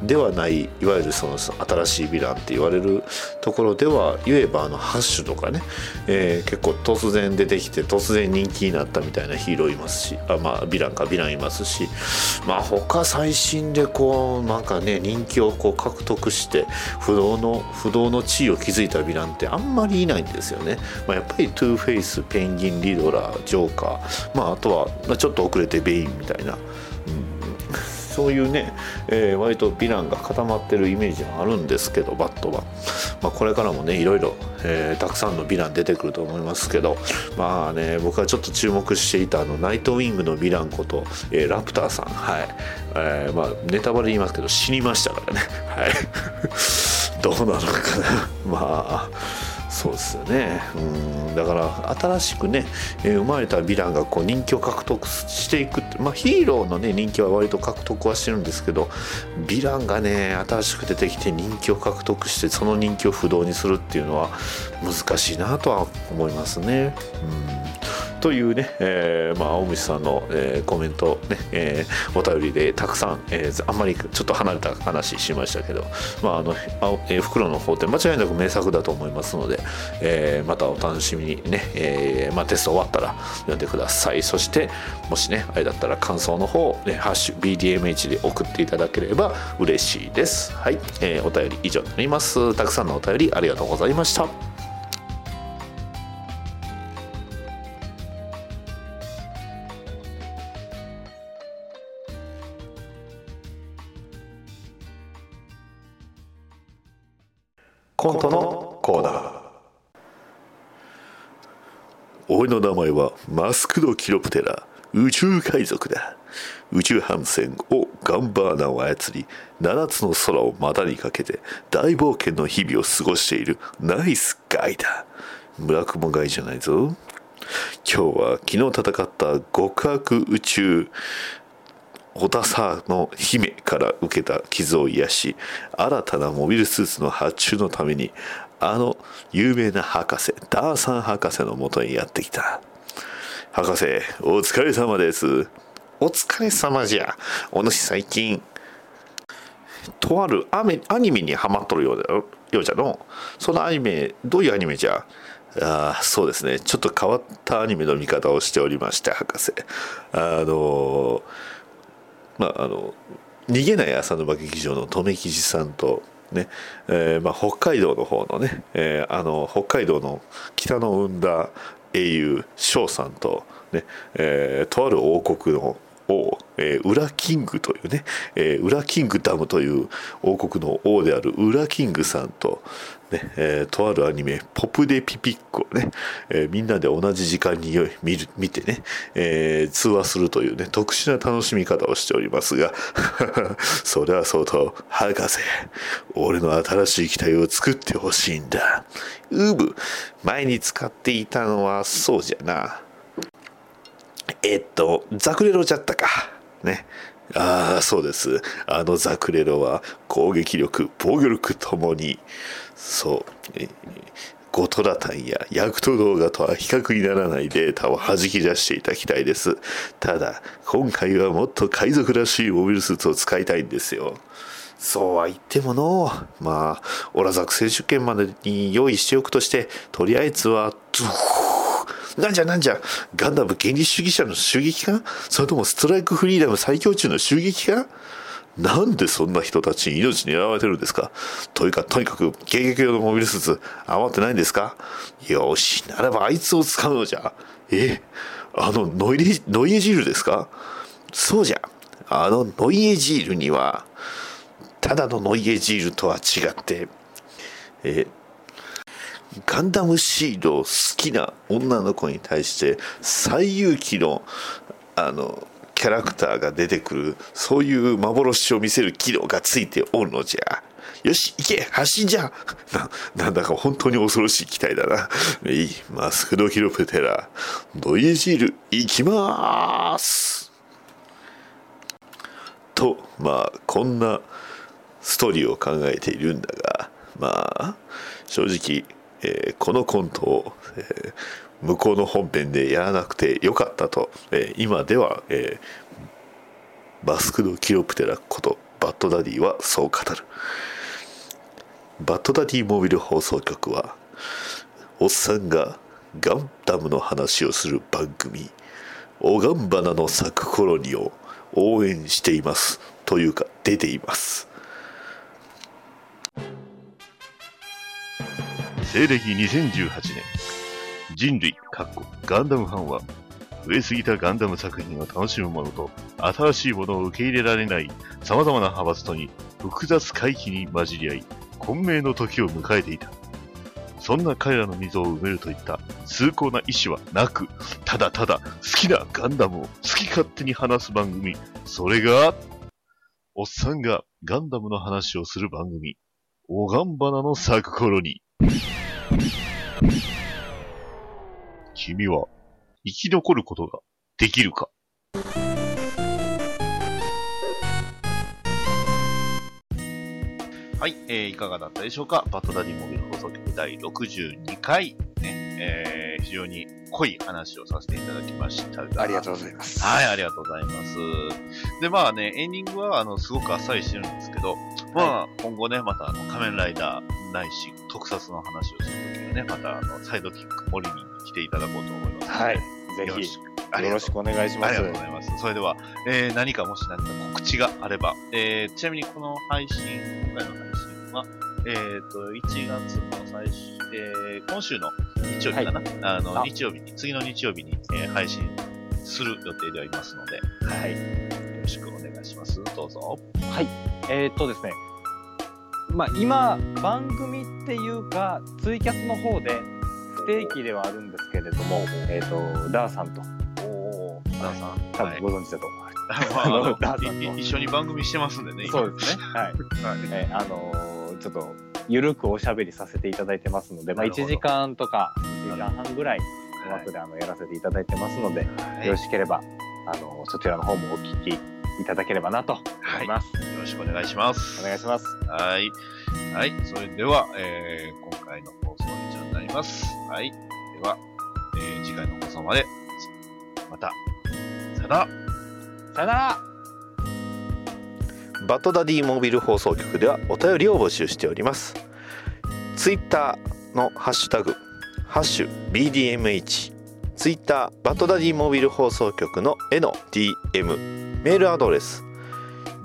ではないいわゆるその新しいヴィランって言われるところでは言えばあのハッシュとかね、えー結構突然出てきて突然人気になったみたいなヒーローいますしあまあヴィランかヴィランいますしまあ他最新でこうなんかね人気をこう獲得して不動の不動の地位を築いたヴィランってあんまりいないんですよね、まあ、やっぱりトゥーフェイスペンギンリドラージョーカーまああとはちょっと遅れてベインみたいなそういうね、えー割とヴィランが固まってるイメージはあるんですけどバットは、まあ、これからもねいろいろ、えーたくさんのヴィラン出てくると思いますけどまあね僕はちょっと注目していたあのナイトウィングのヴィランこと、えーラプターさん。はい、えーまあネタバレ言いますけど死にましたからね。はい。どうなのかな。まあそうですよね。うん。だから新しくね、えー生まれたヴィランがこう人気を獲得していくまあヒーローのね人気は割と獲得はしてるんですけどヴィランがね新しく出てきて人気を獲得してその人気を不動にするっていうのは難しいなとは思いますね。うん。というね、えーまあ、青虫さんの、えーコメント、ねえーお便りでたくさん、えーあんまりちょっと離れた話しましたけど、まああの青えー袋の方って間違いなく名作だと思いますので、えーまたお楽しみにね、えーまあ、テスト終わったら読んでください。そしてもしねあれだったら感想の方、ね、ハッシュ BDMH で送っていただければ嬉しいです。はい、えーお便り以上になります。たくさんのお便りありがとうございました。コントのコーナー。俺の名前はマスクド・キロプテラ宇宙海賊だ。宇宙帆船をガンバーナを操り7つの空を股にかけて大冒険の日々を過ごしているナイスガイだ。村雲ガイじゃないぞ。今日は昨日戦った極悪宇宙。小田さの姫から受けた傷を癒し新たなモビルスーツの発注のためにあの有名な博士ダーサン博士のもとにやってきた。博士お疲れ様です。お疲れ様じゃ。お主最近とあるアメアニメにハマっとるようだよ。ようじゃの。そのアニメどういうアニメじゃ？あーそうですね。ちょっと変わったアニメの見方をしておりまして博士。あのまああの逃げない浅沼劇場の留吉さんとねえーまあ、北海道の方のね、えーあの北海道の北の生んだ英雄翔さんとね、えーとある王国の王、えー、ウラキングというね、えー、ウラキングダムという王国の王であるウラキングさんと、ねえーとあるアニメ「ポプデピピッコ」をね、えーみんなで同じ時間に見る見てね、えー通話するというね特殊な楽しみ方をしておりますが それはそうと博士俺の新しい機体を作ってほしいんだ。うぶ前に使っていたのはそうじゃな。えっとザクレロじゃったか。ね。ああそうです。あのザクレロは攻撃力防御力ともにそう、ゴトラタンやヤクト・ドーガとは比較にならないデータを弾き出していた機体です。ただ今回はもっと海賊らしいモビルスーツを使いたいんですよ。そうは言ってものまあオラザク選手権までに用意しておくとしてとりあえずはズーなんじゃなんじゃ。ガンダム原理主義者の襲撃か？それともストライクフリーダム最強厨の襲撃か？なんでそんな人たちに命狙われてるんですか？というか、とにかく迎撃用のモビルスーツ余ってないんですか？よし、ならばあいつを使うのじゃ。えあのノイレノイエジールですか？そうじゃ。あのノイエジールには、ただのノイエジールとは違って、えガンダムシード好きな女の子に対して最勇気のあのキャラクターが出てくるそういう幻を見せる機能がついておるのじゃ。よし行け発進じゃ。ななんだか本当に恐ろしい機体だな。いいマスクドキロプテラドイエジール行きまーす。とまあこんなストーリーを考えているんだがまあ正直、えーこのコントを、えー向こうの本編でやらなくてよかったと、え今では、えバスクド・キロプテラことバッドダディはそう語る。バッドダディモビル放送局はおっさんがガンダムの話をする番組「おがんばなの咲く頃に」を応援していますというか出ています。西暦2018年、人類、かっこガンダムファンは、増えすぎたガンダム作品を楽しむ者と、新しいものを受け入れられない様々な派閥とに、複雑回帰に混じり合い、混迷の時を迎えていた。そんな彼らの溝を埋めるといった崇高な意志はなく、ただただ好きなガンダムを好き勝手に話す番組。それが、おっさんがガンダムの話をする番組。おがんばなの咲く頃に。君は生き残ることができるか？はい、えー、いかがだったでしょうか？バッドダディモビル放送局第62回、ね、えー、非常に濃い話をさせていただきましたが。ありがとうございます。はい、ありがとうございます。で、まあね、エンディングは、あの、すごくあっさりしてるんですけど、まあ、今後ね、また、あの、仮面ライダーないし、特撮の話をするときはね、また、あの、サイドキック、森に来ていただこうと思います。はいぜひよろしくお願いしますありがとうございます。それでは、えー、何かもし何か告知があれば、えー、ちなみにこの配信、今回の配信は、えーと、1月の最終、えー、今週の日曜日かな、あの、あ日曜日に、次の日曜日に、えー配信する予定でありますので、はい。よろしくお願いします。どうぞ。はい。えーっとですね、まあ今、番組っていうか、ツイキャスの方で不定期ではあるんですけれども、えーっと、ダーさんと、おー、ダーさん。多分ご存知だと思います。まあ、あの ダーさんいい一緒に番組してますんでね、今そうですね。はい。えーあのーちょっと、ゆるくおしゃべりさせていただいてますので、まあ、なるほど1時間とか、1時間半ぐらいの枠であのやらせていただいてますので、よろしければ、あのそちらの方もお聞きいただければなと思います。よろしくお願いします。お願いします。はい。はい。それでは、えー、今回の放送は以上になります。はい。では、えー、次回の放送まで、また、さよなら。さよならバッドダディモビル放送局ではお便りを募集しております。ツイッターのハッシュタグ、ハッシュ BDMH、ツイッターバッドダディモビル放送局のへの DM、メールアドレス、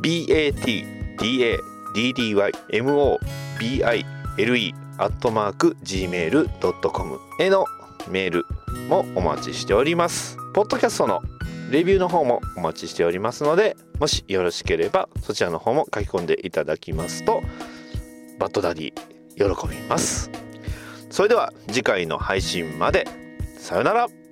BATDADDYMOBILE アットマーク Gmail.com へのメールもお待ちしております。ポッドキャストのレビューの方もお待ちしておりますのでもしよろしければそちらの方も書き込んでいただきますとバッドダディ喜びます。それでは次回の配信まで。さよなら。